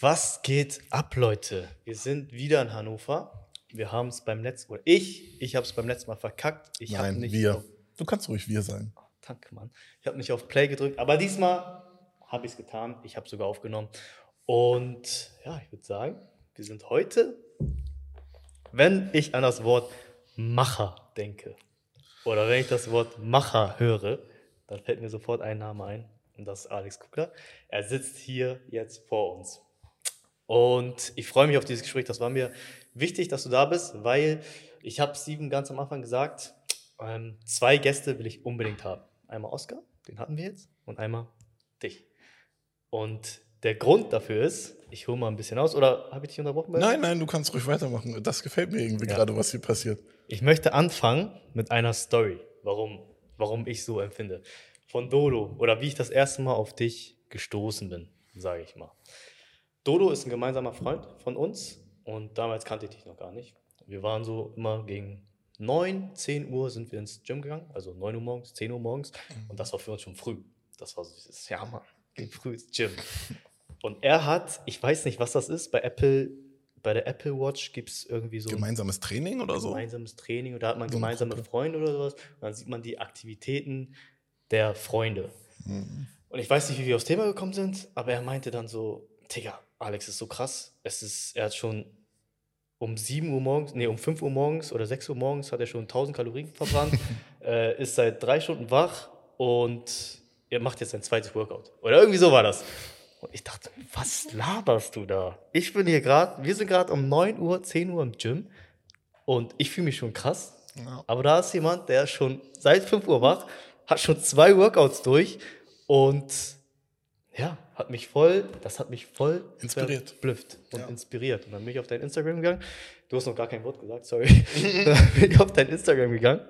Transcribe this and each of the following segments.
Was geht ab, Leute? Wir sind wieder in Hannover. Wir haben es beim letzten Mal, ich, ich habe es beim letzten Mal verkackt. Ich Nein, nicht wir. Auf, Du kannst ruhig wir sein. danke, Mann. Ich habe nicht auf Play gedrückt, aber diesmal habe ich es getan. Ich habe sogar aufgenommen. Und ja, ich würde sagen, wir sind heute, wenn ich an das Wort Macher denke oder wenn ich das Wort Macher höre, dann fällt mir sofort ein Name ein und das ist Alex Kuckler. Er sitzt hier jetzt vor uns. Und ich freue mich auf dieses Gespräch. Das war mir wichtig, dass du da bist, weil ich habe Steven ganz am Anfang gesagt, ähm, zwei Gäste will ich unbedingt haben. Einmal Oscar, den hatten wir jetzt, und einmal dich. Und der Grund dafür ist, ich hole mal ein bisschen aus, oder habe ich dich unterbrochen? Nein, nein, du kannst ruhig weitermachen. Das gefällt mir irgendwie Ja. gerade, was hier passiert. Ich möchte anfangen mit einer Story, warum, warum ich so empfinde. Von Dodo oder wie ich das erste Mal auf dich gestoßen bin, sage ich mal. Dodo ist ein gemeinsamer Freund von uns und damals kannte ich dich noch gar nicht. Wir waren so immer gegen 9, 10 Uhr sind wir ins Gym gegangen, also 9 Uhr morgens, 10 Uhr morgens und das war für uns schon früh. Das war so dieses, ja Mann, gehen früh ins Gym. Und er hat, ich weiß nicht, was das ist, bei Apple, bei der Apple Watch gibt es irgendwie so ein Gemeinsames Training oder so? gemeinsames Training oder hat man So gemeinsame. Freunde oder sowas. Und dann sieht man die Aktivitäten der Freunde. Mhm. Und ich weiß nicht, wie wir aufs Thema gekommen sind, aber er meinte dann so, Digga, Alex ist so krass. Es ist, er hat schon um 7 Uhr morgens, nee, um 5 Uhr morgens oder 6 Uhr morgens hat er schon 1000 Kalorien verbrannt, äh, ist seit drei Stunden wach und er macht jetzt sein zweites Workout. Oder irgendwie so war das. Und ich dachte, was laberst du da? Ich bin hier gerade, wir sind gerade um 9 Uhr, 10 Uhr im Gym und ich fühle mich schon krass. Ja. Aber da ist jemand, der schon seit 5 Uhr wach, hat schon zwei Workouts durch und ja, hat mich voll, das hat mich voll Inspiriert. verblüfft und Ja. inspiriert. Und dann bin ich auf dein Instagram gegangen. Du hast noch gar kein Wort gesagt, sorry. dann bin ich auf dein Instagram gegangen,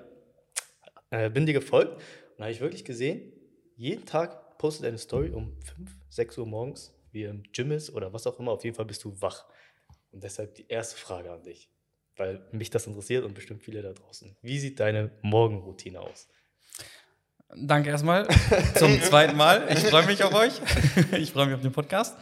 äh, bin dir gefolgt und habe ich wirklich gesehen, jeden Tag postet eine Story um 5, 6 Uhr morgens, wie im Gym ist oder was auch immer. Auf jeden Fall bist du wach. Und deshalb die erste Frage an dich, weil mich das interessiert und bestimmt viele da draußen. Wie sieht deine Morgenroutine aus? Danke erstmal zum zweiten Mal. Ich freue mich auf euch. Ich freue mich auf den Podcast.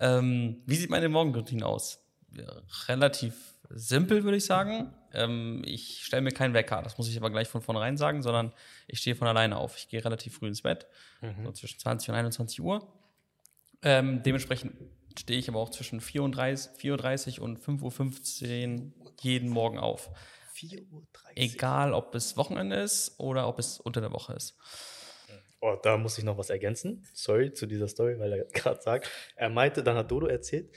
Ähm, wie sieht meine Morgenroutine aus? Ja, relativ simpel, würde ich sagen. Ähm, ich stelle mir keinen Wecker, das muss ich aber gleich von vornherein sagen, sondern ich stehe von alleine auf. Ich gehe relativ früh ins Bett, so zwischen 20 und 21 Uhr. Ähm, dementsprechend stehe ich aber auch zwischen 34, 34 und 5.15 Uhr jeden Morgen auf. 4.30 Uhr. Egal, ob es Wochenende ist oder ob es unter der Woche ist. Oh, da muss ich noch was ergänzen. Sorry zu dieser Story, weil er gerade sagt, er meinte, dann hat Dodo erzählt,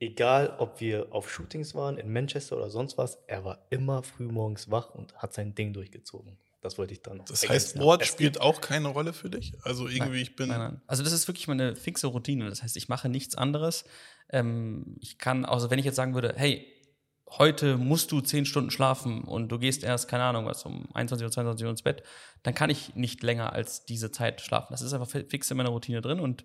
egal ob wir auf Shootings waren, in Manchester oder sonst was, er war immer früh morgens wach und hat sein Ding durchgezogen. Das wollte ich dann noch Das heißt, Wort spielt auch keine Rolle für dich? Also irgendwie, ich bin. Nein, nein. Also das ist wirklich meine fixe Routine. Das heißt, ich mache nichts anderes. Ähm, ich kann, also wenn ich jetzt sagen würde, hey, heute musst du zehn Stunden schlafen und du gehst erst, keine Ahnung, was, um 21 oder 22 Uhr ins Bett, dann kann ich nicht länger als diese Zeit schlafen. Das ist einfach fi- fix in meiner Routine drin und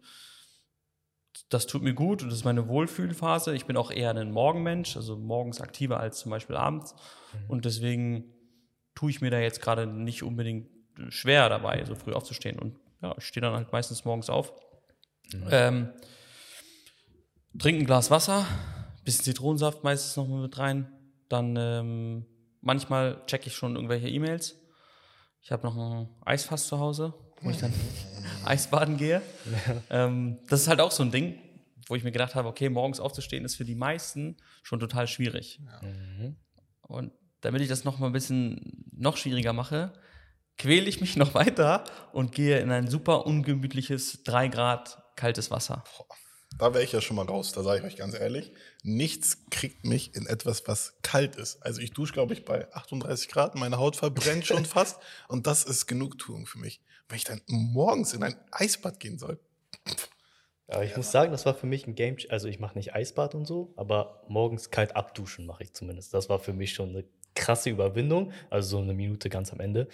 das tut mir gut und das ist meine Wohlfühlphase. Ich bin auch eher ein Morgenmensch, also morgens aktiver als zum Beispiel abends. Und deswegen tue ich mir da jetzt gerade nicht unbedingt schwer dabei, so früh aufzustehen. Und ja, ich stehe dann halt meistens morgens auf. Ähm, trinke ein Glas Wasser, bisschen Zitronensaft meistens noch mit rein. Dann ähm, manchmal checke ich schon irgendwelche E-Mails. Ich habe noch ein Eisfass zu Hause, wo ich dann Eisbaden gehe. Ähm, das ist halt auch so ein Ding, wo ich mir gedacht habe, okay, morgens aufzustehen ist für die meisten schon total schwierig. Und damit ich das noch mal ein bisschen noch schwieriger mache, quäle ich mich noch weiter und gehe in ein super ungemütliches 3 Grad kaltes Wasser. Da wäre ich ja schon mal raus, da sage ich euch ganz ehrlich. Nichts kriegt mich in etwas, was kalt ist. Also ich dusche, glaube ich, bei 38 Grad, meine Haut verbrennt schon fast und das ist Genugtuung für mich. Wenn ich dann morgens in ein Eisbad gehen soll, Aber ich muss sagen, das war für mich ein Game. Also ich mache nicht Eisbad und so, aber morgens kalt abduschen mache ich zumindest. Das war für mich schon eine krasse Überwindung, also so eine Minute ganz am Ende.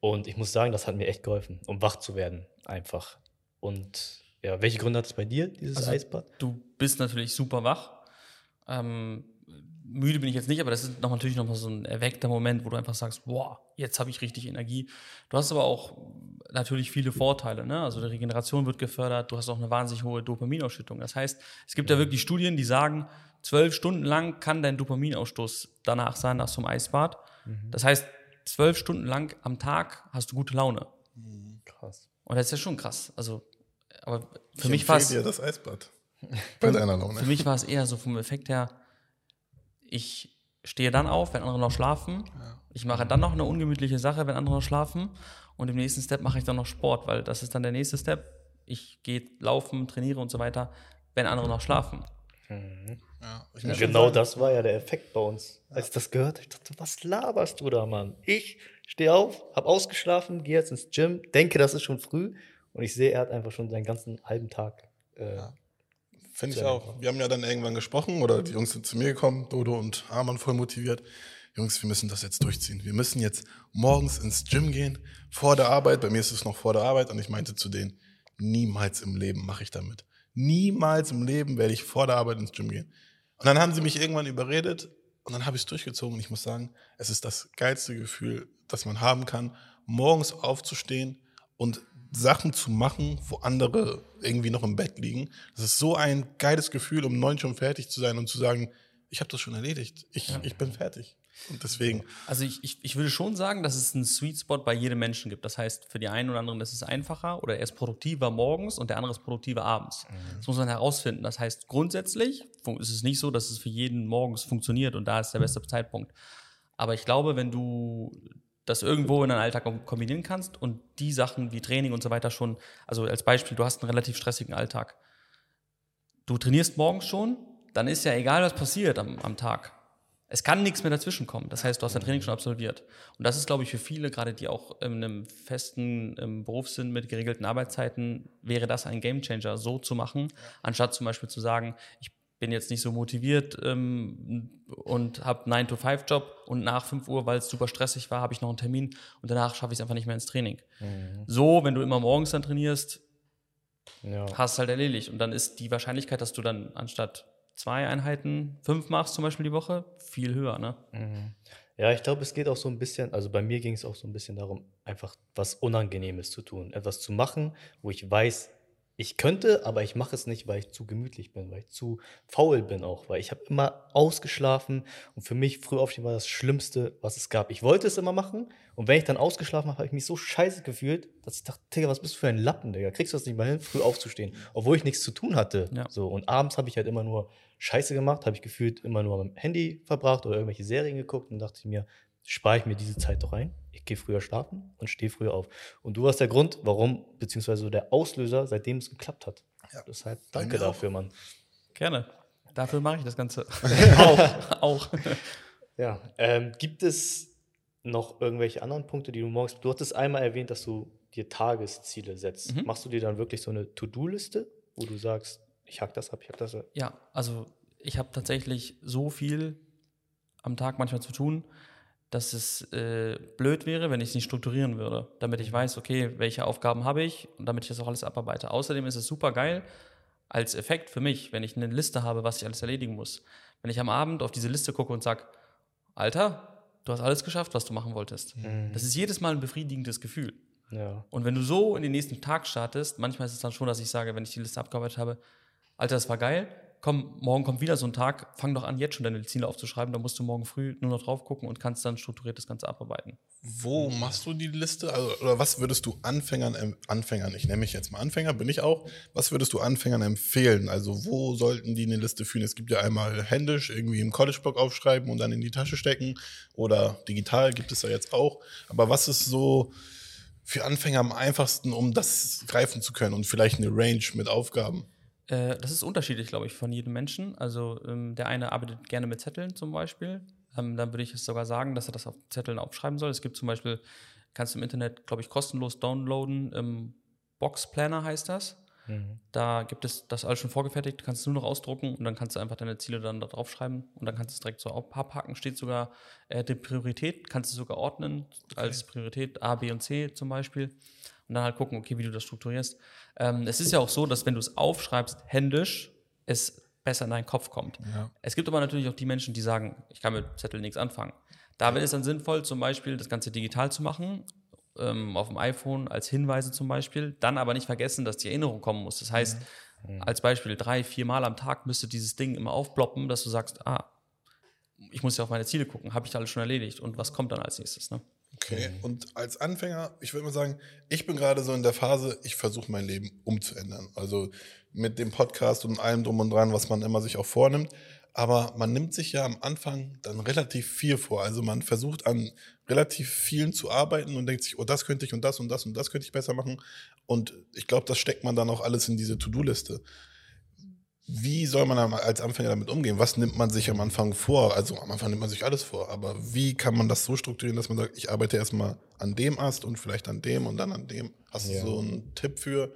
Und ich muss sagen, das hat mir echt geholfen, um wach zu werden, einfach. Und ja, welche Gründe hat es bei dir, dieses Also, Eisbad? Du bist natürlich super wach. Ähm, müde bin ich jetzt nicht, aber das ist noch natürlich noch mal so ein erweckter Moment, wo du einfach sagst, boah, jetzt habe ich richtig Energie. Du hast aber auch natürlich viele Vorteile. Ne? Also die Regeneration wird gefördert, du hast auch eine wahnsinnig hohe Dopaminausschüttung. Das heißt, es gibt ja wirklich Studien, die sagen, zwölf Stunden lang kann dein Dopaminausstoß danach sein, nach so einem Eisbad. Das heißt, zwölf Stunden lang am Tag hast du gute Laune. Krass. Und das ist ja schon krass. Also, aber für Ich mich war es dir das Eisbad. Bei deiner Laune. für mich war es eher so vom Effekt her, ich stehe dann auf, wenn andere noch schlafen. Ich mache dann noch eine ungemütliche Sache, wenn andere noch schlafen. Und im nächsten Step mache ich dann noch Sport, weil das ist dann der nächste Step. Ich gehe laufen, trainiere und so weiter, wenn andere noch schlafen. Ja, ich muss schon Genau sagen, das war ja der Effekt bei uns. Als ich das gehört habe, ich dachte, was laberst du da, Mann? Ich stehe auf, habe ausgeschlafen, gehe jetzt ins Gym, denke, das ist schon früh und ich sehe, er hat einfach schon seinen ganzen halben Tag. Äh, Finde ich auch. Wir haben ja dann irgendwann gesprochen oder die Jungs sind zu mir gekommen, Dodo und Arman voll motiviert. Jungs, wir müssen das jetzt durchziehen. Wir müssen jetzt morgens ins Gym gehen, vor der Arbeit. Bei mir ist es noch vor der Arbeit und ich meinte zu denen, niemals im Leben mache ich damit. Niemals im Leben werde ich vor der Arbeit ins Gym gehen. Und dann haben sie mich irgendwann überredet und dann habe ich es durchgezogen und ich muss sagen, es ist das geilste Gefühl, das man haben kann, morgens aufzustehen und Sachen zu machen, wo andere irgendwie noch im Bett liegen. Das ist so ein geiles Gefühl, um neun schon fertig zu sein und zu sagen, ich habe das schon erledigt, ich, ich bin fertig. Und deswegen, Also ich, ich, ich würde schon sagen, dass es einen Sweet Spot bei jedem Menschen gibt. Das heißt, für die einen oder anderen ist es einfacher oder er ist produktiver morgens und der andere ist produktiver abends. Das muss man herausfinden. Das heißt, grundsätzlich ist es nicht so, dass es für jeden morgens funktioniert und da ist der beste Zeitpunkt. Aber ich glaube, wenn du das irgendwo in deinen Alltag kom- kombinieren kannst und die Sachen wie Training und so weiter schon, also als Beispiel, du hast einen relativ stressigen Alltag. Du trainierst morgens schon, dann ist ja egal, was passiert am, am Tag. Es kann nichts mehr dazwischen kommen. Das heißt, du hast dein Training schon absolviert. Und das ist, glaube ich, für viele, gerade die auch in einem festen ähm, Beruf sind mit geregelten Arbeitszeiten, wäre das ein Gamechanger, so zu machen, anstatt zum Beispiel zu sagen, ich bin jetzt nicht so motiviert ähm, und habe einen 9-to-5-Job und nach 5 Uhr, weil es super stressig war, habe ich noch einen Termin und danach schaffe ich es einfach nicht mehr ins Training. So, wenn du immer morgens dann trainierst, ja. hast halt erledigt. Und dann ist die Wahrscheinlichkeit, dass du dann anstatt zwei Einheiten fünf machst, zum Beispiel die Woche, viel höher, ne? Ja, ich glaube, es geht auch so ein bisschen, also bei mir ging es auch so ein bisschen darum, einfach was Unangenehmes zu tun. Etwas zu machen, wo ich weiß, ich könnte, aber ich mache es nicht, weil ich zu gemütlich bin, weil ich zu faul bin auch, weil ich habe immer ausgeschlafen und für mich früh aufstehen war das Schlimmste, was es gab. Ich wollte es immer machen und wenn ich dann ausgeschlafen habe, habe ich mich so scheiße gefühlt, dass ich dachte, Digga, was bist du für ein Lappen, Digga? Kriegst du das nicht mal hin, früh aufzustehen, obwohl ich nichts zu tun hatte. Ja. So und abends habe ich halt immer nur Scheiße gemacht, habe ich gefühlt immer nur am Handy verbracht oder irgendwelche Serien geguckt und dachte ich mir, spare ich mir diese Zeit doch ein. Ich gehe früher schlafen und stehe früher auf. Und du warst der Grund, warum, beziehungsweise der Auslöser, seitdem es geklappt hat. Ja. Deshalb danke dafür, Mann. Gerne. Dafür mache ich das Ganze. auch. auch. Ja. Ähm, gibt es noch irgendwelche anderen Punkte, die du morgens. Du hattest einmal erwähnt, dass du dir Tagesziele setzt. Mhm. Machst du dir dann wirklich so eine To-Do-Liste, wo du sagst, ich hack das ab, ich hack das ab? Ja, also ich habe tatsächlich so viel am Tag manchmal zu tun, dass es äh, blöd wäre, wenn ich es nicht strukturieren würde, damit ich weiß, okay, welche Aufgaben habe ich und damit ich das auch alles abarbeite. Außerdem ist es super geil als Effekt für mich, wenn ich eine Liste habe, was ich alles erledigen muss. Wenn ich am Abend auf diese Liste gucke und sage, Alter, du hast alles geschafft, was du machen wolltest. Das ist jedes Mal ein befriedigendes Gefühl. Ja. Und wenn du so in den nächsten Tag startest, manchmal ist es dann schon, dass ich sage, wenn ich die Liste abgearbeitet habe, Alter, das war geil, komm, morgen kommt wieder so ein Tag, fang doch an, jetzt schon deine Ziele aufzuschreiben, dann musst du morgen früh nur noch drauf gucken und kannst dann strukturiert das Ganze abarbeiten. Wo machst du die Liste? Also, oder was würdest du Anfängern, Anfängern, ich nenne mich jetzt mal Anfänger, bin ich auch, was würdest du Anfängern empfehlen? Also wo sollten die eine Liste führen? Es gibt ja einmal händisch irgendwie im College-Blog aufschreiben und dann in die Tasche stecken oder digital gibt es ja jetzt auch. Aber was ist so für Anfänger am einfachsten, um das greifen zu können und vielleicht eine Range mit Aufgaben? Äh, das ist unterschiedlich, glaube ich, von jedem Menschen. Also ähm, der eine arbeitet gerne mit Zetteln zum Beispiel. Ähm, dann würde ich es sogar sagen, dass er das auf Zetteln aufschreiben soll. Es gibt zum Beispiel, kannst du im Internet, glaube ich, kostenlos downloaden. Ähm, Box Planner heißt das. Mhm. Da gibt es das alles schon vorgefertigt, kannst du nur noch ausdrucken und dann kannst du einfach deine Ziele dann da drauf schreiben und dann kannst du es direkt so abhaken. Steht sogar äh, die Priorität, kannst du sogar ordnen als Priorität A, B und C zum Beispiel und dann halt gucken, okay, wie du das strukturierst. Ähm, es ist ja auch so, dass wenn du es aufschreibst, händisch, es besser in deinen Kopf kommt. Ja. Es gibt aber natürlich auch die Menschen, die sagen, ich kann mit Zettel nichts anfangen. Da wäre es dann sinnvoll, zum Beispiel das Ganze digital zu machen ähm, auf dem iPhone als Hinweise zum Beispiel. Dann aber nicht vergessen, dass die Erinnerung kommen muss. Das heißt, als Beispiel drei, vier Mal am Tag müsste dieses Ding immer aufploppen, dass du sagst, ah, ich muss ja auf meine Ziele gucken, habe ich da alles schon erledigt und was kommt dann als nächstes? Ne? Okay. Und als Anfänger, ich würde mal sagen, ich bin gerade so in der Phase, ich versuche mein Leben umzuändern. Also mit dem Podcast und allem drum und dran, was man immer sich auch vornimmt. Aber man nimmt sich ja am Anfang dann relativ viel vor. Also man versucht an relativ vielen zu arbeiten und denkt sich, oh, das könnte ich und das und das und das könnte ich besser machen. Und ich glaube, das steckt man dann auch alles in diese To-Do-Liste. Wie soll man als Anfänger damit umgehen? Was nimmt man sich am Anfang vor? Also am Anfang nimmt man sich alles vor, aber wie kann man das so strukturieren, dass man sagt, ich arbeite erstmal an dem Ast und vielleicht an dem und dann an dem? Hast du Ja. so einen Tipp für?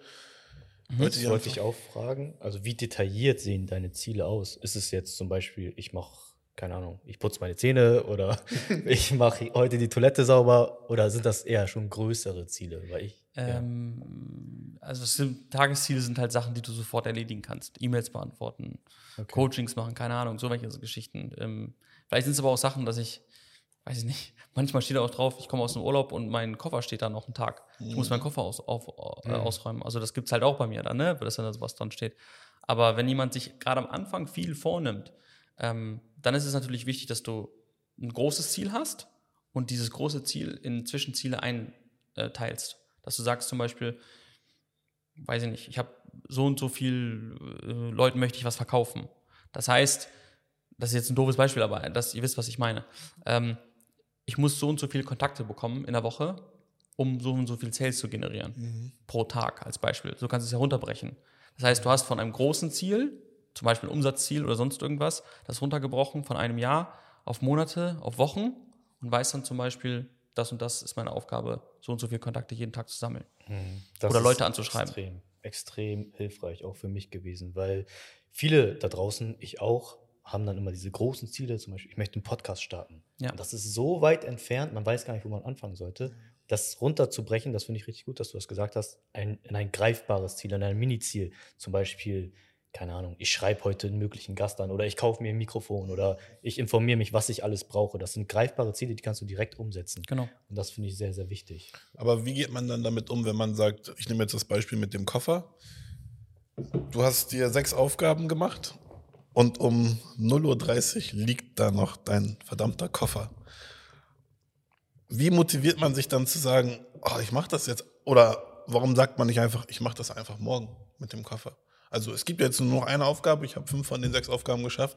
Das die wollte ich auch fragen. Also, wie detailliert sehen deine Ziele aus? Ist es jetzt zum Beispiel, ich mache, keine Ahnung, ich putze meine Zähne oder ich mache heute die Toilette sauber oder sind das eher schon größere Ziele? Weil ich, Ähm, also es sind, Tagesziele sind halt Sachen, die du sofort erledigen kannst. E-Mails beantworten, Okay. Coachings machen, keine Ahnung, so welche Geschichten. Ähm, vielleicht sind es aber auch Sachen, dass ich, weiß ich nicht, manchmal steht da auch drauf, ich komme aus dem Urlaub und mein Koffer steht da noch einen Tag. Ich muss meinen Koffer aus, auf, äh, ausräumen. Also das gibt es halt auch bei mir dann, ne? dass dann sowas dran steht. Aber wenn jemand sich gerade am Anfang viel vornimmt, ähm, dann ist es natürlich wichtig, dass du ein großes Ziel hast und dieses große Ziel in Zwischenziele einteilst. Dass du sagst zum Beispiel, weiß ich nicht, ich habe so und so viel äh, Leuten möchte ich was verkaufen. Das heißt, das ist jetzt ein doofes Beispiel, aber das, ihr wisst, was ich meine. Ähm, ich muss so und so viele Kontakte bekommen in der Woche, um so und so viel Sales zu generieren. Pro Tag als Beispiel. So kannst du es herunterbrechen. Das heißt, du hast von einem großen Ziel, zum Beispiel ein Umsatzziel oder sonst irgendwas, das runtergebrochen von einem Jahr auf Monate, auf Wochen und weißt dann zum Beispiel, das und das ist meine Aufgabe, so und so viele Kontakte jeden Tag zu sammeln. Das Oder Leute anzuschreiben. Extrem, extrem hilfreich auch für mich gewesen, weil viele da draußen, ich auch, haben dann immer diese großen Ziele, zum Beispiel, ich möchte einen Podcast starten. Ja. Und das ist so weit entfernt, man weiß gar nicht, wo man anfangen sollte. Das runterzubrechen, das finde ich richtig gut, dass du das gesagt hast, ein, in ein greifbares Ziel, in ein Mini-Ziel. Zum Beispiel, keine Ahnung, ich schreibe heute einen möglichen Gast an oder ich kaufe mir ein Mikrofon oder ich informiere mich, was ich alles brauche. Das sind greifbare Ziele, die kannst du direkt umsetzen. Genau. Und das finde ich sehr, sehr wichtig. Aber wie geht man dann damit um, wenn man sagt, ich nehme jetzt das Beispiel mit dem Koffer. Du hast dir sechs Aufgaben gemacht und um 0.30 Uhr liegt da noch dein verdammter Koffer. Wie motiviert man sich dann zu sagen, oh, ich mache das jetzt? Oder warum sagt man nicht einfach, ich mache das einfach morgen mit dem Koffer? Also es gibt jetzt nur noch eine Aufgabe, ich habe fünf von den sechs Aufgaben geschafft.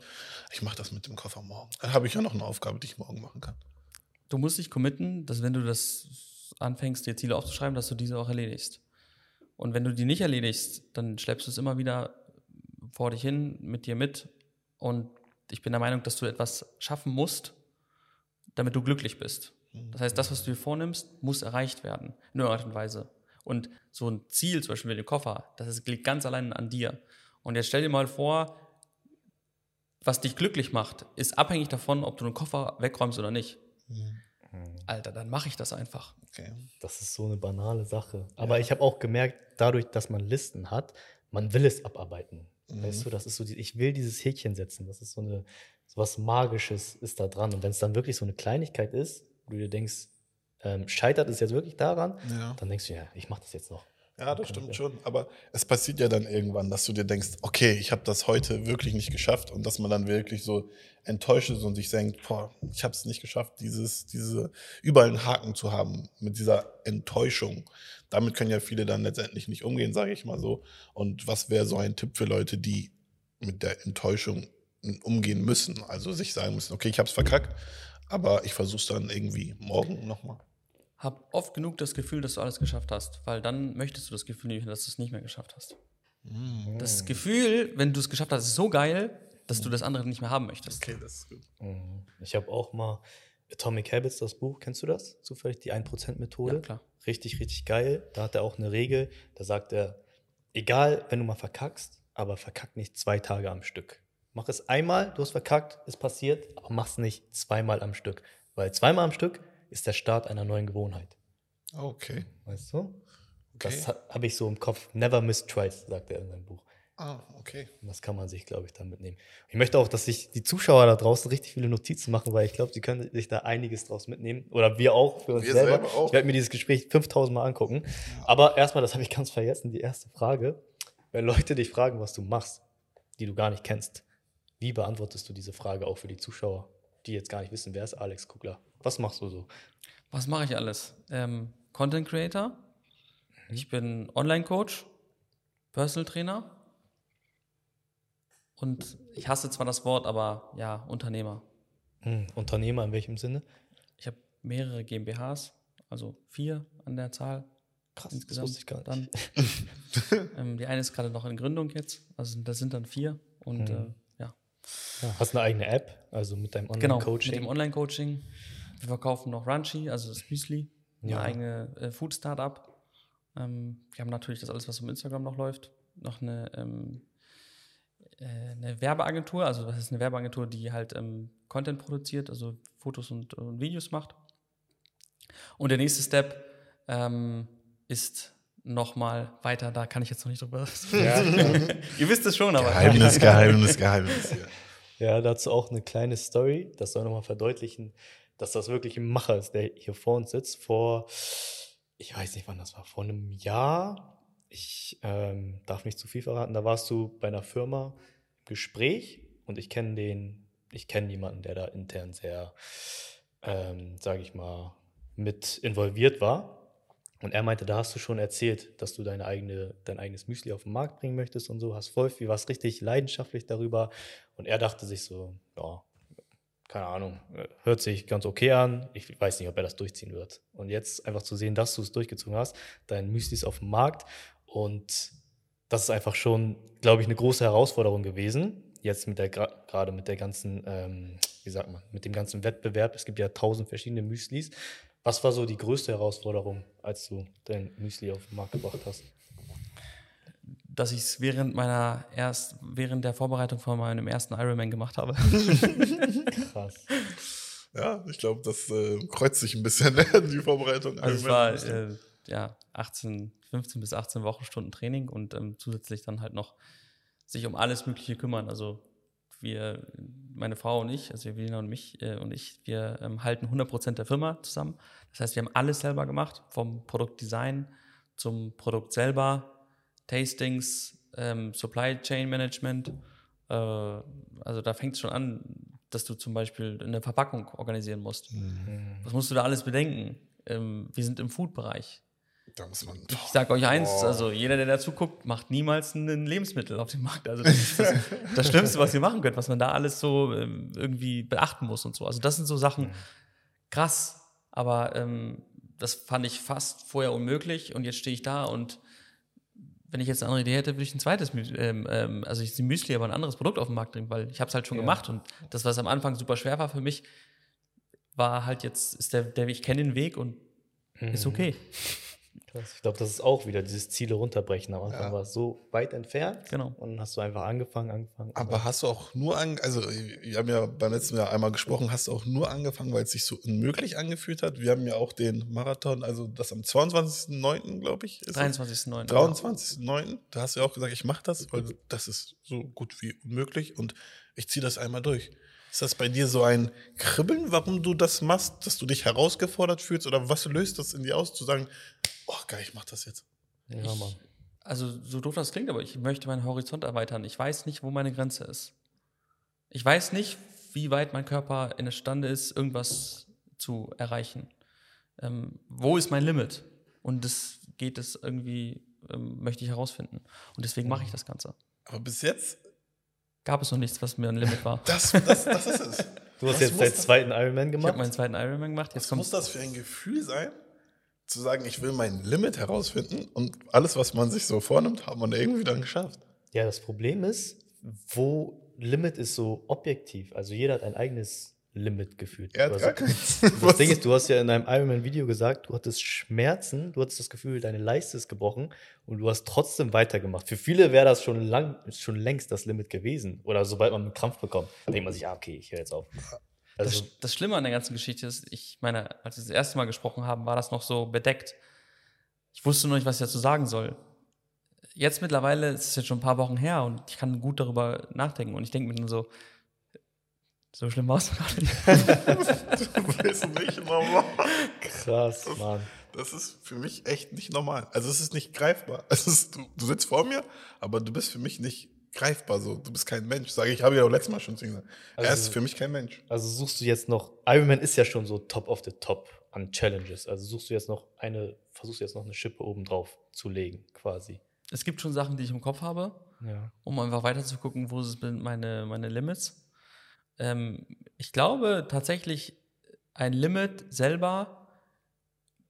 Ich mache das mit dem Koffer morgen. Dann habe ich ja noch eine Aufgabe, die ich morgen machen kann. Du musst dich committen, dass wenn du das anfängst, dir Ziele aufzuschreiben, dass du diese auch erledigst. Und wenn du die nicht erledigst, dann schleppst du es immer wieder vor dich hin, mit dir mit. Und ich bin der Meinung, dass du etwas schaffen musst, damit du glücklich bist. Das heißt, das, was du dir vornimmst, muss erreicht werden. In irgendeiner Art und Weise. Und so ein Ziel, zum Beispiel mit dem Koffer, das ist, liegt ganz allein an dir. Und jetzt stell dir mal vor, was dich glücklich macht, ist abhängig davon, ob du den Koffer wegräumst oder nicht. Alter, dann mache ich das einfach. Okay. Das ist so eine banale Sache. Aber ich habe auch gemerkt, dadurch, dass man Listen hat, man will es abarbeiten. Weißt du, das ist so, die, ich will dieses Häkchen setzen. Das ist so eine, so was Magisches ist da dran. Und wenn es dann wirklich so eine Kleinigkeit ist, wo du dir denkst, ähm, scheitert es jetzt wirklich daran, Ja. dann denkst du, ja, ich mache das jetzt noch. Ja, das stimmt schon. Aber es passiert ja dann irgendwann, dass du dir denkst, okay, ich habe das heute wirklich nicht geschafft und dass man dann wirklich so enttäuscht ist und sich denkt, boah, ich habe es nicht geschafft, dieses, diese überall einen Haken zu haben mit dieser Enttäuschung. Damit können ja viele dann letztendlich nicht umgehen, sage ich mal so. Und was wäre so ein Tipp für Leute, die mit der Enttäuschung umgehen müssen? Also sich sagen müssen, okay, ich habe es verkackt, aber ich versuche es dann irgendwie morgen nochmal. Hab oft genug das Gefühl, dass du alles geschafft hast, weil dann möchtest du das Gefühl nicht, dass du es nicht mehr geschafft hast. Das Gefühl, wenn du es geschafft hast, ist so geil, dass du das andere nicht mehr haben möchtest. Okay, das ist gut. Mhm. Ich habe auch mal Atomic Habits, das Buch, kennst du das? Zufällig die 1%-Methode? Ja, klar. Richtig, richtig geil. Da hat er auch eine Regel, da sagt er, egal, wenn du mal verkackst, aber verkack nicht zwei Tage am Stück. Mach es einmal, du hast verkackt, ist passiert, aber mach es nicht zweimal am Stück. Weil zweimal am Stück ist der Start einer neuen Gewohnheit. Okay. Weißt du? Okay. Das ha- habe ich so im Kopf. Never miss twice, sagt er in seinem Buch. Ah, okay. Und das kann man sich, glaube ich, dann mitnehmen. Ich möchte auch, dass sich die Zuschauer da draußen richtig viele Notizen machen, weil ich glaube, sie können sich da einiges draus mitnehmen. Oder wir auch für uns Wir selber. selber auch. Ich werde mir dieses Gespräch 5000 Mal angucken. Aber erstmal, das habe ich ganz vergessen, die erste Frage. Wenn Leute dich fragen, was du machst, die du gar nicht kennst, wie beantwortest du diese Frage auch für die Zuschauer, die jetzt gar nicht wissen, wer ist Alex Kugler? Was machst du so? Was mache ich alles? Ähm, Content Creator. Ich bin Online-Coach, Personal Trainer. Und ich hasse zwar das Wort, aber ja, Unternehmer. Hm, Unternehmer in welchem Sinne? Ich habe mehrere GmbHs, also vier an der Zahl. Krass, insgesamt. das wusste ich gar Dann, nicht. ähm, die eine ist gerade noch in Gründung jetzt. Also das sind dann vier. Und Mhm. äh, ja, hast eine eigene App, also mit deinem genau, mit Online-Coaching. dem Online-Coaching. Wir verkaufen noch Runchy, also das Müsli, eine Ja. eigene äh, Food-Startup. Ähm, wir haben natürlich das alles, was um Instagram noch läuft. Noch eine, ähm, äh, eine Werbeagentur, also das ist eine Werbeagentur, die halt ähm, Content produziert, also Fotos und, und Videos macht. Und der nächste Step ähm, ist nochmal weiter, da kann ich jetzt noch nicht drüber Ja. Ihr wisst es schon, aber. Geheimnis, Geheimnis, Geheimnis. Ja. Ja, dazu auch eine kleine Story. Das soll nochmal verdeutlichen, dass das wirklich ein Macher ist, der hier vor uns sitzt. Vor, ich weiß nicht wann das war, vor einem Jahr. Ich ähm, darf nicht zu viel verraten. Da warst du bei einer Firma im Gespräch und ich kenne den, ich kenne jemanden, der da intern sehr, ähm, sage ich mal, mit involviert war. Und er meinte, da hast du schon erzählt, dass du deine eigene, dein eigenes Müsli auf den Markt bringen möchtest und so, hast voll viel, warst richtig leidenschaftlich darüber. Und er dachte sich so, ja, keine Ahnung, hört sich ganz okay an. Ich weiß nicht, ob er das durchziehen wird. Und jetzt einfach zu sehen, dass du es durchgezogen hast, dein Müsli ist auf dem Markt und das ist einfach schon, glaube ich, eine große Herausforderung gewesen. Jetzt mit der gerade mit der ganzen, ähm, wie sagt man, mit dem ganzen Wettbewerb. Es gibt ja tausend verschiedene Müslis. Was war so die größte Herausforderung, als du dein Müsli auf den Markt gebracht hast? dass ich es während meiner erst während der Vorbereitung von meinem ersten Ironman gemacht habe. Krass. Ja, ich glaube, das äh, kreuzt sich ein bisschen, die Vorbereitung. Also es war äh, ja 18, 15 bis 18 Wochenstunden Training und ähm, zusätzlich dann halt noch sich um alles Mögliche kümmern. Also wir, meine Frau und ich, also Evelina und mich äh, und ich, wir ähm, halten 100% der Firma zusammen. Das heißt, wir haben alles selber gemacht, vom Produktdesign zum Produkt selber, Tastings, ähm, Supply Chain Management. Äh, also da fängt es schon an, dass du zum Beispiel eine Verpackung organisieren musst. Was musst du da alles bedenken? Ähm, wir sind im Food-Bereich. Da muss man. Ich sage euch eins, Boah. also jeder, der dazu guckt, macht niemals ein Lebensmittel auf dem Markt. Also das ist das, das Schlimmste, was ihr machen könnt, was man da alles so ähm, irgendwie beachten muss und so. Also das sind so Sachen, krass, aber ähm, das fand ich fast vorher unmöglich und jetzt stehe ich da und wenn ich jetzt eine andere Idee hätte, würde ich ein zweites, ähm, ähm, also ich die Müsli, aber ein anderes Produkt auf den Markt bringen, weil ich habe es halt schon Ja. gemacht und das, was am Anfang super schwer war für mich, war halt jetzt, ist der, der ich kenne den Weg und ist okay. Ich glaube, das ist auch wieder dieses Ziele runterbrechen. Am Anfang Ja. war es so weit entfernt. Genau. Und dann hast du einfach angefangen, angefangen. Aber hast du auch nur an, also wir haben ja beim letzten Jahr einmal gesprochen, hast du auch nur angefangen, weil es sich so unmöglich angefühlt hat? Wir haben ja auch den Marathon, also das am 22.09., glaube ich. ist es? 23.09. 23.09. Da hast du ja auch gesagt, ich mache das, weil das ist so gut wie unmöglich und ich ziehe das einmal durch. Ist das bei dir so ein Kribbeln, warum du das machst, dass du dich herausgefordert fühlst oder was löst das in dir aus, zu sagen, oh geil, ich mach das jetzt? ja, Mann. Also so doof das klingt, aber ich möchte meinen Horizont erweitern. Ich weiß nicht, wo meine Grenze ist. Ich weiß nicht, wie weit mein Körper imstande ist, irgendwas zu erreichen. Ähm, wo ist mein Limit? Und das geht es irgendwie, ähm, möchte ich herausfinden. Und deswegen mache ich das Ganze. Aber bis jetzt, Gab es noch nichts, was mir ein Limit war. das, das, das ist es. Du hast Was jetzt deinen zweiten Ironman Ich gemacht. habe meinen zweiten Ironman gemacht. Jetzt Was kommt muss das für ein Gefühl sein, zu sagen, ich will mein Limit herausfinden und alles, was man sich so vornimmt, hat man irgendwie dann geschafft? Ja, das Problem ist, wo Limit ist so objektiv. Also jeder hat ein eigenes Limit gefühlt. Er hat Also, gar keins. das Ding ist, du hast ja in deinem Ironman-Video gesagt, du hattest Schmerzen, du hattest das Gefühl, deine Leiste ist gebrochen und du hast trotzdem weitergemacht. Für viele wäre das schon, lang, schon längst das Limit gewesen. Oder sobald man einen Krampf bekommt, denkt man sich, ah, okay, ich höre jetzt auf. Also, das, das Schlimme an der ganzen Geschichte ist, ich meine, als wir das erste Mal gesprochen haben, war das noch so bedeckt. Ich wusste noch nicht, was ich dazu sagen soll. jetzt mittlerweile, es ist jetzt schon ein paar Wochen her und ich kann gut darüber nachdenken und ich denke mir nur so, so schlimm war es gar nicht. Du bist nicht normal. Krass, Mann. Das ist für mich echt nicht normal. Also es ist nicht greifbar. Es ist, du, du sitzt vor mir, aber du bist für mich nicht greifbar. So, du bist kein Mensch. Sage ich, habe ja auch letztes Mal schon zu gesagt. er Also- ist für mich kein Mensch. Also suchst du jetzt noch, Ironman ist ja schon so top of the top an Challenges. Also suchst du jetzt noch eine, versuchst du jetzt noch eine Schippe oben drauf zu legen, quasi. Es gibt schon Sachen, die ich im Kopf habe, Ja. um einfach weiter zu gucken, wo sind meine, meine Limits. Ähm, ich glaube tatsächlich, ein Limit selber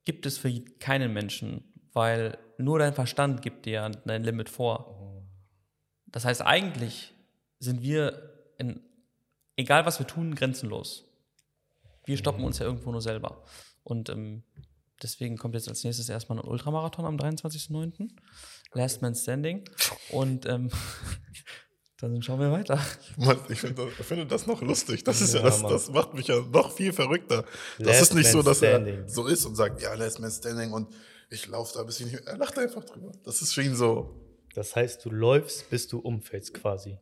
gibt es für keinen Menschen, weil nur dein Verstand gibt dir ein Limit vor. Das heißt, eigentlich sind wir, in, egal was wir tun, grenzenlos. Wir stoppen uns ja irgendwo nur selber. Und ähm, deswegen kommt jetzt als nächstes erstmal ein Ultramarathon am 23.09. Last Man Standing. Und ähm, dann schauen wir weiter. Ich finde das, noch lustig. Das ist ja, Ja, das, das macht mich ja noch viel verrückter. Das Last ist nicht so, dass Standing. er so ist und sagt, ja, Last Man Standing und ich laufe da ein bisschen. Er lacht einfach drüber. Das ist für ihn so. Das heißt, du läufst, bis du umfällst, quasi.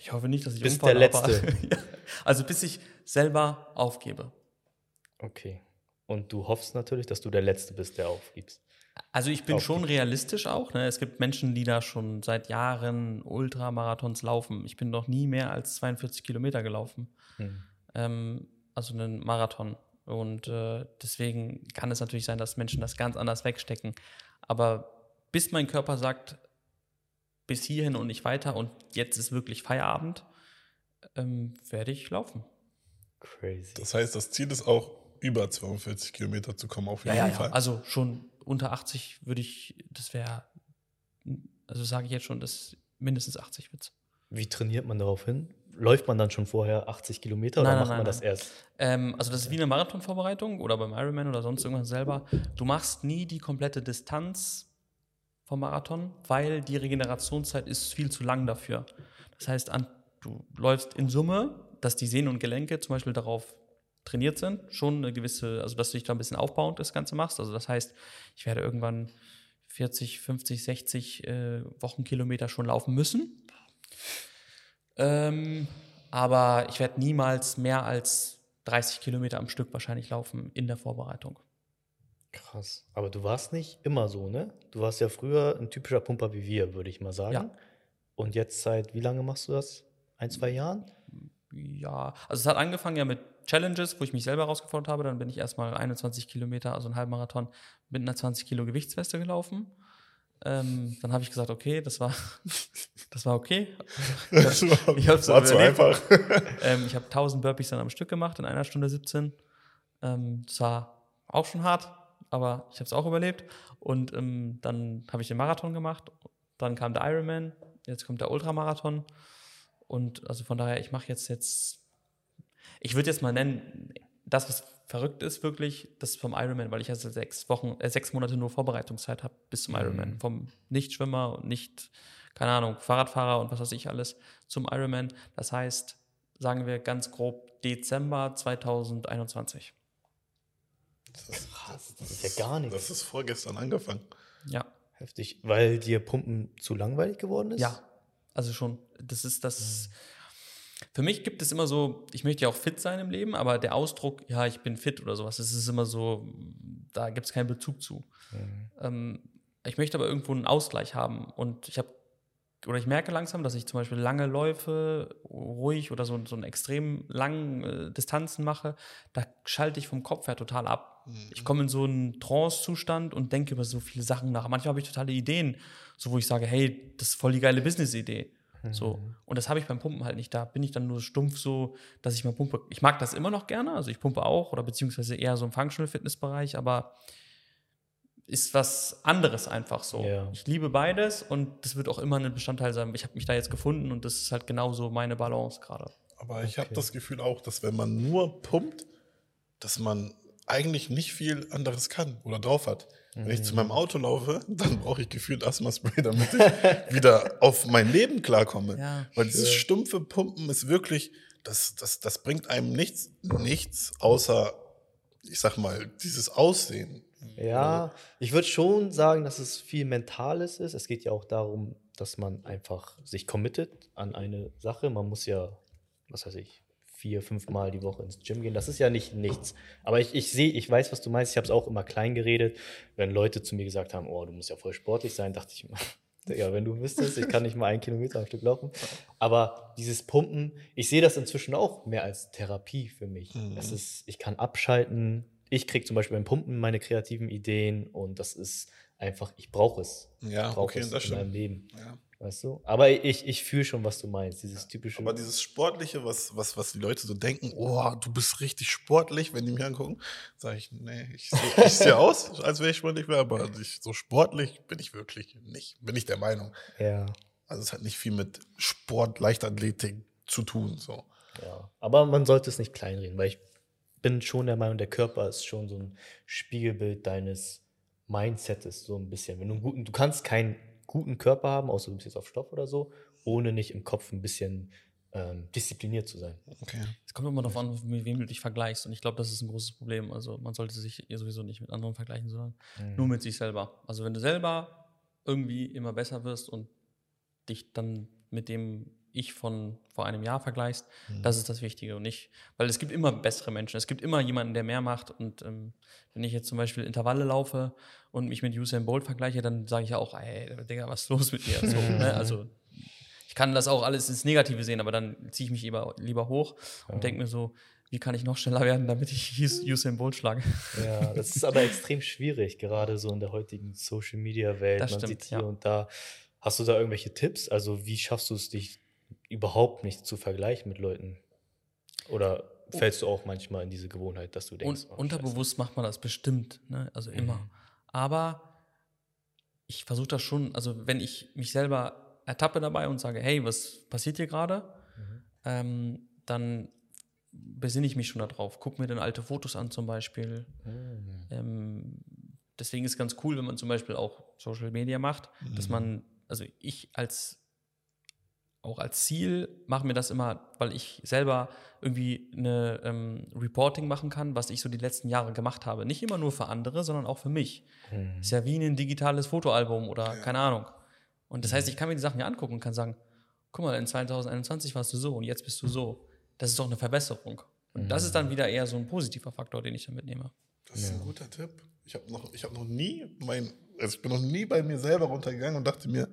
Ich hoffe nicht, dass ich Bis umfalle, der Letzte. Ja. also bis ich selber aufgebe. Okay. Und du hoffst natürlich, dass du der Letzte bist, der aufgibst. Also ich bin schon realistisch auch. Ne? Es gibt Menschen, die da schon seit Jahren Ultramarathons laufen. Ich bin noch nie mehr als 42 Kilometer gelaufen. Hm. Ähm, also einen Marathon. Und äh, deswegen kann es natürlich sein, dass Menschen das ganz anders wegstecken. Aber bis mein Körper sagt, bis hierhin und nicht weiter und jetzt ist wirklich Feierabend, ähm, werde ich laufen. Crazy. Das heißt, das Ziel ist auch, über 42 Kilometer zu kommen, auf Ja, jeden ja, ja. Fall. Also schon unter 80 würde ich, das wäre, also sage ich jetzt schon, das mindestens 80 wird's. Wie trainiert man darauf hin? Läuft man dann schon vorher 80 Kilometer Nein, oder nein, macht nein, man das erst? Ähm, also das ist wie eine Marathonvorbereitung oder beim Ironman oder sonst irgendwas selber. Du machst nie die komplette Distanz vom Marathon, weil die Regenerationszeit ist viel zu lang dafür. Das heißt, an, du läufst in Summe, dass die Sehnen und Gelenke zum Beispiel darauf trainiert sind, schon eine gewisse, also dass du dich da ein bisschen aufbauend das Ganze machst. Also das heißt, ich werde irgendwann 40, 50, 60 äh, Wochenkilometer schon laufen müssen. Ähm, aber ich werde niemals mehr als 30 Kilometer am Stück wahrscheinlich laufen in der Vorbereitung. Krass. Aber du warst nicht immer so, ne? Du warst ja früher ein typischer Pumper wie wir, würde ich mal sagen. Ja. Und jetzt seit wie lange machst du das? Ein, zwei Jahren? Ja, also es hat angefangen ja mit Challenges, wo ich mich selber herausgefordert habe. Dann bin ich erstmal 21 Kilometer, also einen Halbmarathon, mit einer 20 Kilo Gewichtsweste gelaufen. Ähm, dann habe ich gesagt, okay, das war, das war okay. Das war, Ich hab's war zu einfach. Ähm, ich habe 1000 Burpees dann am Stück gemacht in einer Stunde 17. Ähm, das war auch schon hart, aber ich habe es auch überlebt. Und ähm, dann habe ich den Marathon gemacht. Dann kam der Ironman. Jetzt kommt der Ultramarathon. Und also von daher, ich mache jetzt jetzt, ich würde jetzt mal nennen, das, was verrückt ist, wirklich, das ist vom Ironman, weil ich also sechs Wochen, äh, sechs Monate nur Vorbereitungszeit habe bis zum Ironman. Vom Nichtschwimmer und nicht, keine Ahnung, Fahrradfahrer und was weiß ich alles zum Ironman. Das heißt, sagen wir ganz grob Dezember 2021. Krass, das ist ja gar nichts. Das ist vorgestern angefangen. Ja. Heftig. Weil dir Pumpen zu langweilig geworden ist? Ja, also schon. Das ist das. Für mich gibt es immer so, ich möchte ja auch fit sein im Leben, aber der Ausdruck, ja, ich bin fit oder sowas, das ist immer so, da gibt es keinen Bezug zu. Ähm, ich möchte aber irgendwo einen Ausgleich haben und ich habe, oder ich merke langsam, dass ich zum Beispiel lange Läufe, ruhig oder so, so einen extrem langen äh, Distanzen mache, da schalte ich vom Kopf her total ab. Ich komme in so einen Trance-Zustand und denke über so viele Sachen nach. Manchmal habe ich totale Ideen, so wo ich sage, hey, das ist voll die geile Business-Idee. So. Und das habe ich beim Pumpen halt nicht. Da bin ich dann nur stumpf so, dass ich mal pumpe. Ich mag das immer noch gerne, also ich pumpe auch oder beziehungsweise eher so im Functional Fitness-Bereich, aber ist was anderes einfach so. Ja. Ich liebe beides und das wird auch immer ein Bestandteil sein. Ich habe mich da jetzt gefunden und das ist halt genauso meine Balance gerade. Aber ich habe Okay. das Gefühl auch, dass wenn man nur pumpt, dass man eigentlich nicht viel anderes kann oder drauf hat. Wenn ich zu meinem Auto laufe, dann brauche ich gefühlt Asthma-Spray, damit ich wieder auf mein Leben klarkomme. Ja. Weil dieses stumpfe Pumpen ist wirklich, das, das, das bringt einem nichts, nichts außer, ich sag mal, dieses Aussehen, Ja, ich würde schon sagen, dass es viel Mentales ist. Es geht ja auch darum, dass man einfach sich committet an eine Sache. Man muss ja, was weiß ich, vier, fünf Mal die Woche ins Gym gehen. Das ist ja nicht nichts. Aber ich, ich sehe, ich weiß, was du meinst. Ich habe es auch immer klein geredet. Wenn Leute zu mir gesagt haben, oh, du musst ja voll sportlich sein, dachte ich immer, ja, wenn du wüsstest, ich kann nicht mal einen Kilometer am Stück laufen. Aber dieses Pumpen, ich sehe das inzwischen auch mehr als Therapie für mich. Mhm. Es ist, ich kann abschalten. Ich kriege zum Beispiel beim Pumpen meine kreativen Ideen und das ist einfach, ich brauche es. Ja, ich brauche okay, es das in meinem stimmt. Leben. Ja. Weißt du? Aber ich, ich fühle schon, was du meinst. Dieses typische. Aber dieses Sportliche, was, was, was die Leute so denken, oh, du bist richtig sportlich, wenn die mich angucken, sage ich, nee, ich sehe ich seh aus, als wäre ich sportlich wäre, aber ich, so sportlich bin ich wirklich nicht, bin ich der Meinung. ja, Also es hat nicht viel mit Sport, Leichtathletik zu tun. So. ja. Aber man sollte es nicht kleinreden, weil ich bin schon der Meinung, der Körper ist schon so ein Spiegelbild deines Mindsets, so ein bisschen. Wenn du einen guten, du kannst keinen guten Körper haben, außer du bist jetzt auf Stoff oder so, ohne nicht im Kopf ein bisschen ähm, diszipliniert zu sein. Okay. Es kommt immer darauf an, mit wem du dich vergleichst. Und ich glaube, das ist ein großes Problem. Also man sollte sich sowieso nicht mit anderen vergleichen, sondern nur mit sich selber. Also wenn du selber irgendwie immer besser wirst und dich dann mit dem Ich von vor einem Jahr vergleichst, das ist das Wichtige und nicht, weil es gibt immer bessere Menschen. Es gibt immer jemanden, der mehr macht. Und ähm, wenn ich jetzt zum Beispiel Intervalle laufe und mich mit Usain Bolt vergleiche, dann sage ich ja auch, ey, Digga, was ist los mit dir? So, ne? Also ich kann das auch alles ins Negative sehen, aber dann ziehe ich mich lieber, lieber hoch und denke mir so, wie kann ich noch schneller werden, damit ich Us- Usain Bolt schlage? Ja, das ist aber extrem schwierig, gerade so in der heutigen Social Media Welt. Das Man stimmt, sieht hier ja. und da. Hast du da irgendwelche Tipps? Also, wie schaffst du es, dich überhaupt nicht zu vergleichen mit Leuten? Oder fällst du auch manchmal in diese Gewohnheit, dass du denkst, Und oh, unterbewusst macht man das bestimmt, ne? also immer. Aber ich versuche das schon, also wenn ich mich selber ertappe dabei und sage, hey, was passiert hier gerade, ähm, dann besinne ich mich schon darauf. Guck mir dann alte Fotos an zum Beispiel. Mhm. Ähm, deswegen ist es ganz cool, wenn man zum Beispiel auch Social Media macht, dass man, also ich als auch als Ziel mache mir das immer, weil ich selber irgendwie eine ähm, Reporting machen kann, was ich so die letzten Jahre gemacht habe. Nicht immer nur für andere, sondern auch für mich. Mhm. Ist ja wie ein digitales Fotoalbum oder keine Ahnung. Und das heißt, ich kann mir die Sachen ja angucken und kann sagen, guck mal, in 2021 warst du so und jetzt bist du so. Das ist doch eine Verbesserung. Und das ist dann wieder eher so ein positiver Faktor, den ich da mitnehme. Das ist ein guter Tipp. Ich habe noch, ich hab noch nie mein, also ich bin noch nie bei mir selber runtergegangen und dachte mir,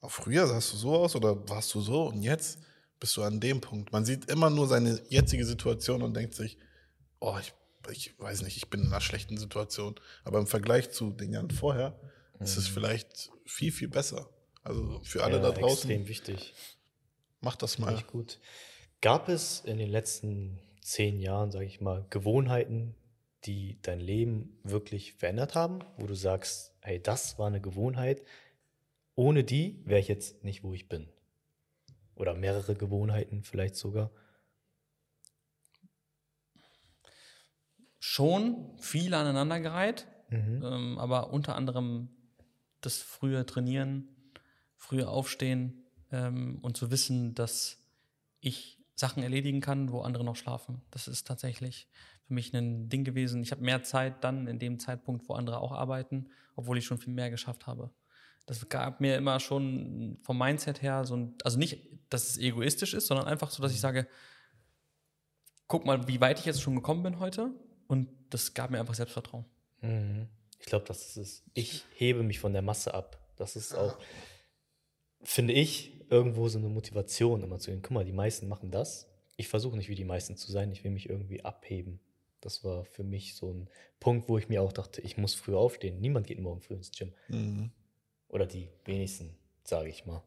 oh, früher sahst du so aus oder warst du so und jetzt bist du an dem Punkt. Man sieht immer nur seine jetzige Situation und denkt sich, oh, ich, ich weiß nicht, ich bin in einer schlechten Situation. Aber im Vergleich zu den Jahren vorher ist es vielleicht viel, viel besser. Also für alle ja, da draußen, Extrem wichtig. macht das mal. Richtig gut. Gab es in den letzten zehn Jahren, sage ich mal, Gewohnheiten, die dein Leben wirklich verändert haben, wo du sagst, hey, das war eine Gewohnheit, ohne die wäre ich jetzt nicht, wo ich bin? Oder mehrere Gewohnheiten vielleicht sogar. Schon viel aneinandergereiht, Mhm. ähm, aber unter anderem das frühe Trainieren, frühe Aufstehen ähm, und zu wissen, dass ich Sachen erledigen kann, wo andere noch schlafen. Das ist tatsächlich für mich ein Ding gewesen. Ich habe mehr Zeit dann in dem Zeitpunkt, wo andere auch arbeiten, obwohl ich schon viel mehr geschafft habe. Das gab mir immer schon vom Mindset her so ein, also nicht, dass es egoistisch ist, sondern einfach so, dass ich sage, guck mal, wie weit ich jetzt schon gekommen bin heute. Und das gab mir einfach Selbstvertrauen. Mhm. Ich glaube, das ist es. Ich hebe mich von der Masse ab. Das ist auch, finde ich, irgendwo so eine Motivation, immer zu gehen, guck mal, die meisten machen das. Ich versuche nicht wie die meisten zu sein, ich will mich irgendwie abheben. Das war für mich so ein Punkt, wo ich mir auch dachte, ich muss früh aufstehen. Niemand geht morgen früh ins Gym. Mhm. Oder die wenigsten, sage ich mal.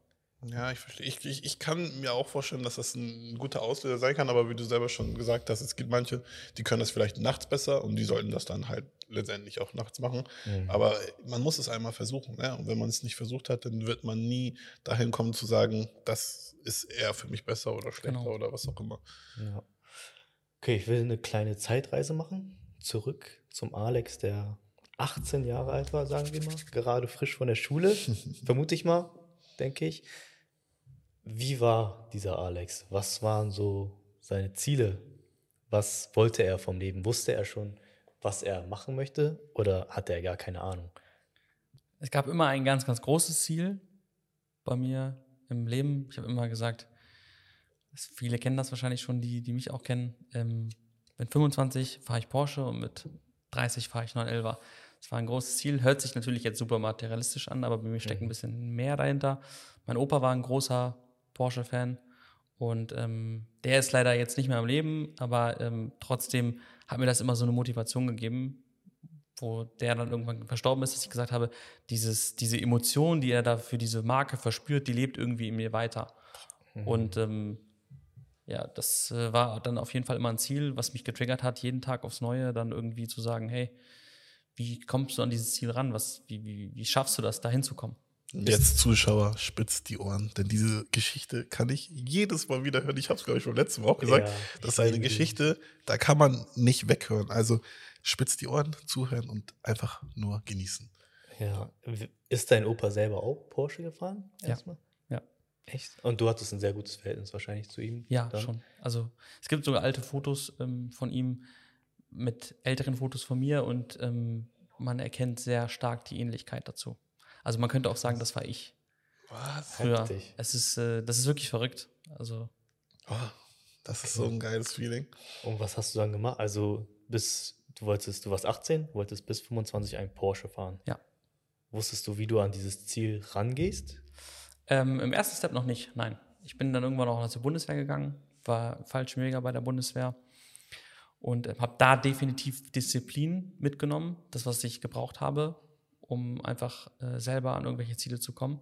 Ja, ich verstehe. Ich, ich, ich kann mir auch vorstellen, dass das ein guter Auslöser sein kann, aber wie du selber schon gesagt hast, es gibt manche, die können das vielleicht nachts besser und die sollten das dann halt letztendlich auch nachts machen. Mhm. Aber man muss es einmal versuchen. Ne? Und wenn man es nicht versucht hat, dann wird man nie dahin kommen zu sagen, das ist eher für mich besser oder schlechter Genau. oder was auch immer. Ja. Okay, ich will eine kleine Zeitreise machen. Zurück zum Alex, der 18 Jahre alt war, sagen wir mal. Gerade frisch von der Schule, vermute ich mal, denke ich. Wie war dieser Alex? Was waren so seine Ziele? Was wollte er vom Leben? Wusste er schon, was er machen möchte? Oder hat er gar keine Ahnung? Es gab immer ein ganz, ganz großes Ziel bei mir im Leben. Ich habe immer gesagt, viele kennen das wahrscheinlich schon, die, die mich auch kennen. Ähm, mit 25 fahre ich Porsche und mit 30 fahre ich 911. Das war ein großes Ziel. Hört sich natürlich jetzt super materialistisch an, aber bei mir steckt ein bisschen mehr dahinter. Mein Opa war ein großer Porsche-Fan und ähm, der ist leider jetzt nicht mehr am Leben, aber ähm, trotzdem hat mir das immer so eine Motivation gegeben, wo der dann irgendwann verstorben ist, dass ich gesagt habe, dieses, diese Emotion, die er da für diese Marke verspürt, die lebt irgendwie in mir weiter. Und ähm, ja, das äh, war dann auf jeden Fall immer ein Ziel, was mich getriggert hat, jeden Tag aufs Neue dann irgendwie zu sagen, hey, wie kommst du an dieses Ziel ran? Was, wie, wie, wie schaffst du das, da hinzukommen? Jetzt Zuschauer, spitzt die Ohren, denn diese Geschichte kann ich jedes Mal wieder hören. Ich habe es, glaube ich, beim letzten Mal auch gesagt. Ja, das ist eine. Geschichte, da kann man nicht weghören. Also spitzt die Ohren, zuhören und einfach nur genießen. Ja. Ist dein Opa selber auch Porsche gefahren? Ja. Erstmal? Ja. Echt? Und du hattest ein sehr gutes Verhältnis wahrscheinlich zu ihm? Ja, dann? schon. Also es gibt sogar alte Fotos ähm, von ihm mit älteren Fotos von mir und ähm, man erkennt sehr stark die Ähnlichkeit dazu. Also man könnte auch sagen, das war ich Was? früher. Heftig. Es ist, äh, das ist wirklich verrückt. Also Oh, das ist so ein geiles Feeling. Und was hast du dann gemacht? Also bis, du wolltest, du warst 18, wolltest bis 25 einen Porsche fahren. Ja. Wusstest du, wie du an dieses Ziel rangehst? Ähm, Im ersten Step noch nicht, nein. Ich bin dann irgendwann auch zur Bundeswehr gegangen, war Fallschirmjäger bei der Bundeswehr und äh, habe da definitiv Disziplin mitgenommen, das, was ich gebraucht habe, um einfach äh, selber an irgendwelche Ziele zu kommen.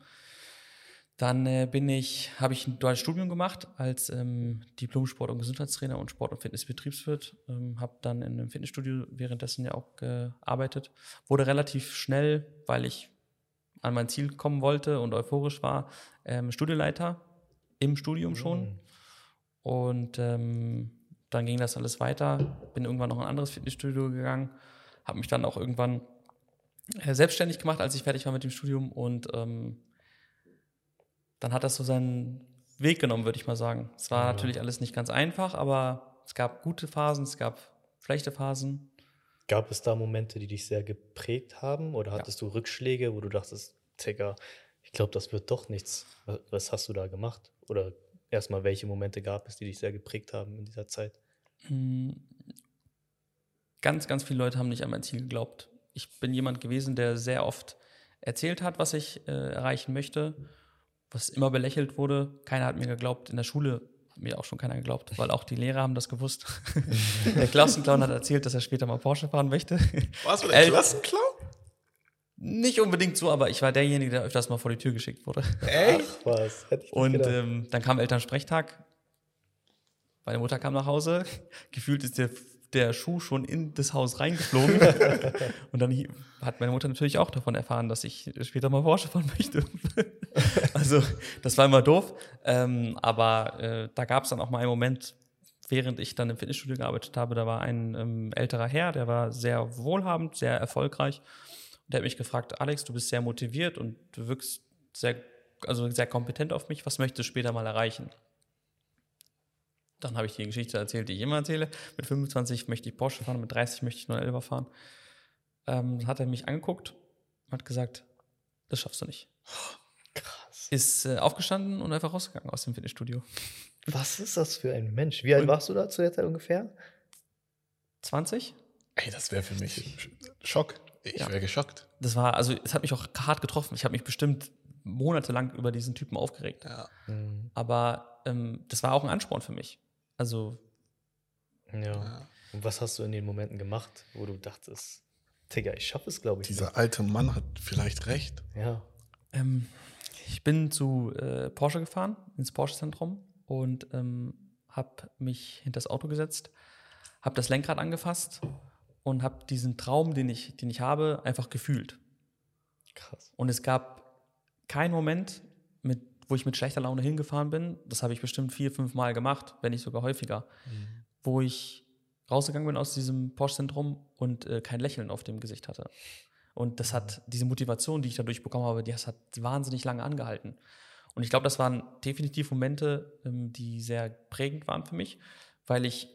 Dann äh, bin ich, habe ich ein duales Studium gemacht als ähm, Diplom-Sport- und Gesundheitstrainer und Sport- und Fitnessbetriebswirt. Ähm, habe dann in einem Fitnessstudio währenddessen ja auch gearbeitet. Wurde relativ schnell, weil ich an mein Ziel kommen wollte und euphorisch war, ähm, Studieleiter im Studium schon. Und ähm, dann ging das alles weiter. Bin irgendwann noch in ein anderes Fitnessstudio gegangen, habe mich dann auch irgendwann äh, selbstständig gemacht, als ich fertig war mit dem Studium. Und ähm, dann hat das so seinen Weg genommen, würde ich mal sagen. Es war Ja. natürlich alles nicht ganz einfach, aber es gab gute Phasen, es gab schlechte Phasen. Gab es da Momente, die dich sehr geprägt haben? Oder hattest du Rückschläge, wo du dachtest, Digga, ich glaube, das wird doch nichts? Was, was hast du da gemacht? Oder erstmal, welche Momente gab es, die dich sehr geprägt haben in dieser Zeit? Mm, Ganz, ganz viele Leute haben nicht an mein Ziel geglaubt. Ich bin jemand gewesen, der sehr oft erzählt hat, was ich äh, erreichen möchte, was immer belächelt wurde. Keiner hat mir geglaubt. In der Schule hat mir auch schon keiner geglaubt, weil auch die Lehrer haben das gewusst. der Klassenclown hat erzählt, dass er später mal Porsche fahren möchte. Warst du der Ey. Klassenclown? Nicht unbedingt so, aber ich war derjenige, der öfters mal vor die Tür geschickt wurde. Echt? Ach, was? Hätte ich Und ähm, dann kam Elternsprechtag. Meine Mutter kam nach Hause. Gefühlt ist der, der Schuh schon in das Haus reingeflogen. und dann hat meine Mutter natürlich auch davon erfahren, dass ich später mal Porsche fahren möchte. also, das war immer doof. Ähm, aber äh, da gab es dann auch mal einen Moment, während ich dann im Fitnessstudio gearbeitet habe, da war ein ähm, älterer Herr, der war sehr wohlhabend, sehr erfolgreich. Und der hat mich gefragt, Alex, du bist sehr motiviert und du wirkst sehr, also sehr kompetent auf mich. Was möchtest du später mal erreichen? Dann habe ich die Geschichte erzählt, die ich immer erzähle. Mit 25 möchte ich Porsche fahren, mit 30 möchte ich 911 fahren. Ähm, dann hat er mich angeguckt und hat gesagt, das schaffst du nicht. Krass. Ist äh, aufgestanden und einfach rausgegangen aus dem Fitnessstudio. Was ist das für ein Mensch? Wie alt Und- warst du da zu der Zeit ungefähr? 20? Ey, das wäre für mich Schock. Ich Ja. wäre geschockt. Das war, also es hat mich auch hart getroffen. Ich habe mich bestimmt monatelang über diesen Typen aufgeregt. Ja. Mhm. Aber ähm, das war auch ein Ansporn für mich. Also Ja. Ja. Und was hast du in den Momenten gemacht, wo du dachtest, Digga, ich schaffe es, glaube ich. Dieser alte Mann hat vielleicht recht. nicht. Ja. Ähm, ich bin zu äh, Porsche gefahren, ins Porsche-Zentrum und ähm, habe mich hinter das Auto gesetzt, habe das Lenkrad angefasst und habe diesen Traum, den ich, den ich habe, einfach gefühlt. Krass. Und es gab keinen Moment, mit, wo ich mit schlechter Laune hingefahren bin. Das habe ich bestimmt vier, fünf Mal gemacht, wenn nicht sogar häufiger, wo ich rausgegangen bin aus diesem Porsche-Zentrum und äh, kein Lächeln auf dem Gesicht hatte. Und das hat diese Motivation, die ich dadurch bekommen habe, die hat wahnsinnig lange angehalten. Und ich glaube, das waren definitiv Momente, ähm, die sehr prägend waren für mich, weil ich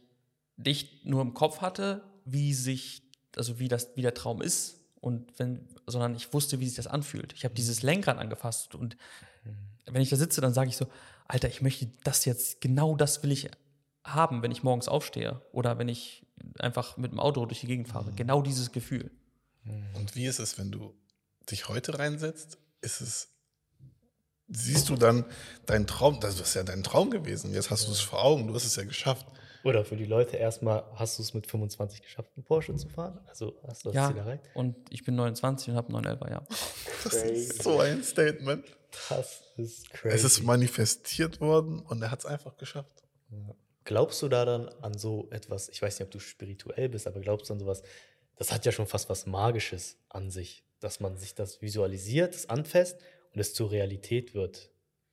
nicht nur im Kopf hatte, wie sich also wie das, wie der Traum ist und wenn, sondern ich wusste, wie sich das anfühlt. Ich habe dieses Lenkrad angefasst und wenn ich da sitze, dann sage ich so, Alter, ich möchte das jetzt, genau das will ich haben, wenn ich morgens aufstehe oder wenn ich einfach mit dem Auto durch die Gegend fahre. Genau dieses Gefühl. Und wie ist es, wenn du dich heute reinsetzt? Ist es, siehst du dann deinen Traum, das ist ja dein Traum gewesen, jetzt hast du es vor Augen, du hast es ja geschafft. Oder für die Leute erstmal, hast du es mit 25 geschafft, einen Porsche zu fahren? Also hast du das Ja, Ziel erreicht? und ich bin 29 und habe einen 911er, ja. Das ist so ein Statement. Das ist crazy. Es ist manifestiert worden und er hat es einfach geschafft. Glaubst du da dann an so etwas, ich weiß nicht, ob du spirituell bist, aber glaubst du an sowas, das hat ja schon fast was Magisches an sich, dass man sich das visualisiert, das anfasst und es zur Realität wird.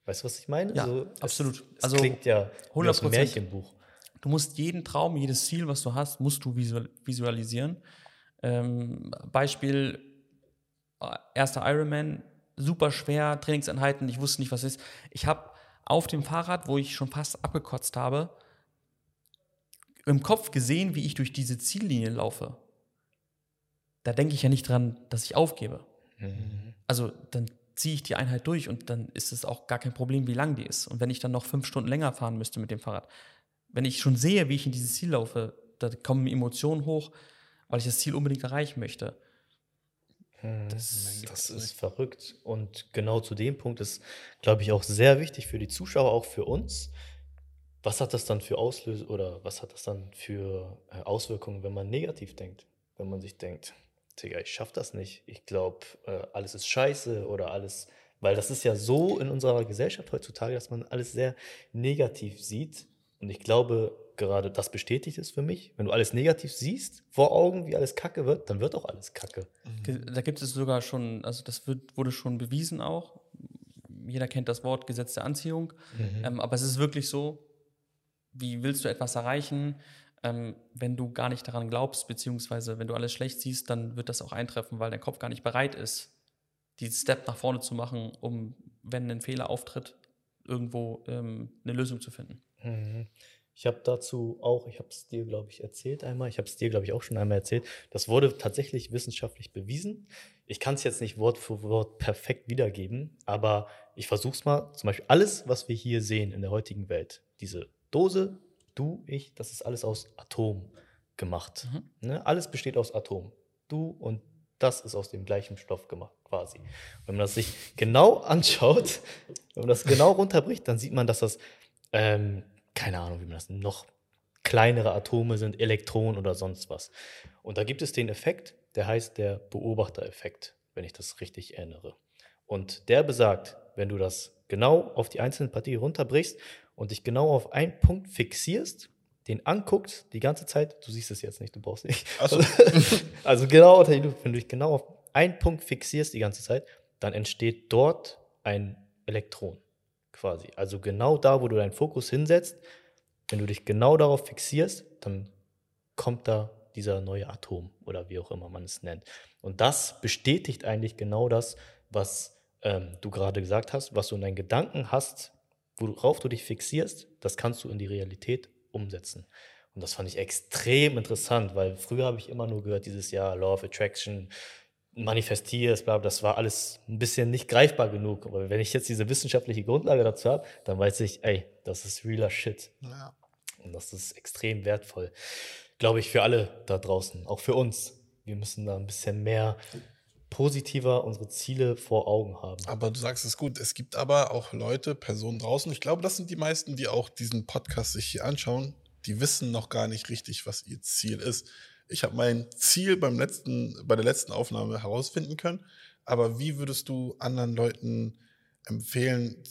Weißt du, was ich meine? Ja, es, absolut. Es Also klingt ja wie aus einem 100%. Märchenbuch. Du musst jeden Traum, jedes Ziel, was du hast, musst du visual visualisieren. Ähm, Beispiel, äh, erster Ironman, super schwer, Trainingseinheiten, ich wusste nicht, was ist. Ich habe auf dem Fahrrad, wo ich schon fast abgekotzt habe, im Kopf gesehen, wie ich durch diese Ziellinie laufe. Da denke ich ja nicht dran, dass ich aufgebe. Also dann ziehe ich die Einheit durch und dann ist es auch gar kein Problem, wie lang die ist. Und wenn ich dann noch fünf Stunden länger fahren müsste mit dem Fahrrad, wenn ich schon sehe, wie ich in dieses Ziel laufe, da kommen Emotionen hoch, weil ich das Ziel unbedingt erreichen möchte. Das, das ist verrückt. Und genau zu dem Punkt ist, glaube ich, auch sehr wichtig für die Zuschauer, auch für uns. Was hat das dann für Auslöse oder was hat das dann für äh, Auswirkungen, wenn man negativ denkt? Wenn man sich denkt, Digga, ich schaff das nicht. Ich glaube, äh, alles ist scheiße oder alles. Weil das ist ja so in unserer Gesellschaft heutzutage, dass man alles sehr negativ sieht. Und ich glaube, gerade das bestätigt es für mich. Wenn du alles negativ siehst, vor Augen, wie alles kacke wird, dann wird auch alles kacke. Da gibt es sogar schon, also das wird, wurde schon bewiesen auch. Jeder kennt das Wort Gesetz der Anziehung. Ähm, aber es ist wirklich so, wie willst du etwas erreichen, ähm, wenn du gar nicht daran glaubst, beziehungsweise wenn du alles schlecht siehst, dann wird das auch eintreffen, weil dein Kopf gar nicht bereit ist, diesen Step nach vorne zu machen, um, wenn ein Fehler auftritt, irgendwo ähm, eine Lösung zu finden. Mhm. Ich habe dazu auch, ich habe es dir, glaube ich, erzählt einmal, ich habe es dir, glaube ich, auch schon einmal erzählt, das wurde tatsächlich wissenschaftlich bewiesen. Ich kann es jetzt nicht Wort für Wort perfekt wiedergeben, aber ich versuche es mal. Zum Beispiel alles, was wir hier sehen in der heutigen Welt, diese Dose, du, ich, das ist alles aus Atom gemacht. Ne? Alles besteht aus Atom. Du und das ist aus dem gleichen Stoff gemacht, quasi. Wenn man das sich genau anschaut, wenn man das genau runterbricht, dann sieht man, dass das, ähm, keine Ahnung, wie man das noch kleinere Atome sind, Elektronen oder sonst was. Und da gibt es den Effekt, der heißt der Beobachtereffekt, wenn ich das richtig erinnere. Und der besagt, wenn du das genau auf die einzelnen Partien runterbrichst und dich genau auf einen Punkt fixierst, den anguckst, die ganze Zeit, du siehst es jetzt nicht, du brauchst nicht. So. Also genau, wenn du dich genau auf einen Punkt fixierst die ganze Zeit, dann entsteht dort ein Elektron quasi. Also genau da, wo du deinen Fokus hinsetzt, wenn du dich genau darauf fixierst, dann kommt da dieser neue Atom oder wie auch immer man es nennt. Und das bestätigt eigentlich genau das, was ähm, du gerade gesagt hast, was du in deinen Gedanken hast, worauf du dich fixierst, das kannst du in die Realität umsetzen. Und das fand ich extrem interessant, weil früher habe ich immer nur gehört, dieses Jahr Law of Attraction, manifestierst, bla, das war alles ein bisschen nicht greifbar genug. Aber wenn ich jetzt diese wissenschaftliche Grundlage dazu habe, dann weiß ich, ey, das ist realer Shit. Ja. Und das ist extrem wertvoll, glaube ich, für alle da draußen, auch für uns. Wir müssen da ein bisschen mehr positiver unsere Ziele vor Augen haben. Aber du sagst es gut. Es gibt aber auch Leute, Personen draußen. Ich glaube, das sind die meisten, die auch diesen Podcast sich hier anschauen. Die wissen noch gar nicht richtig, was ihr Ziel ist. Ich habe mein Ziel beim letzten, bei der letzten Aufnahme herausfinden können. Aber wie würdest du anderen Leuten empfehlen,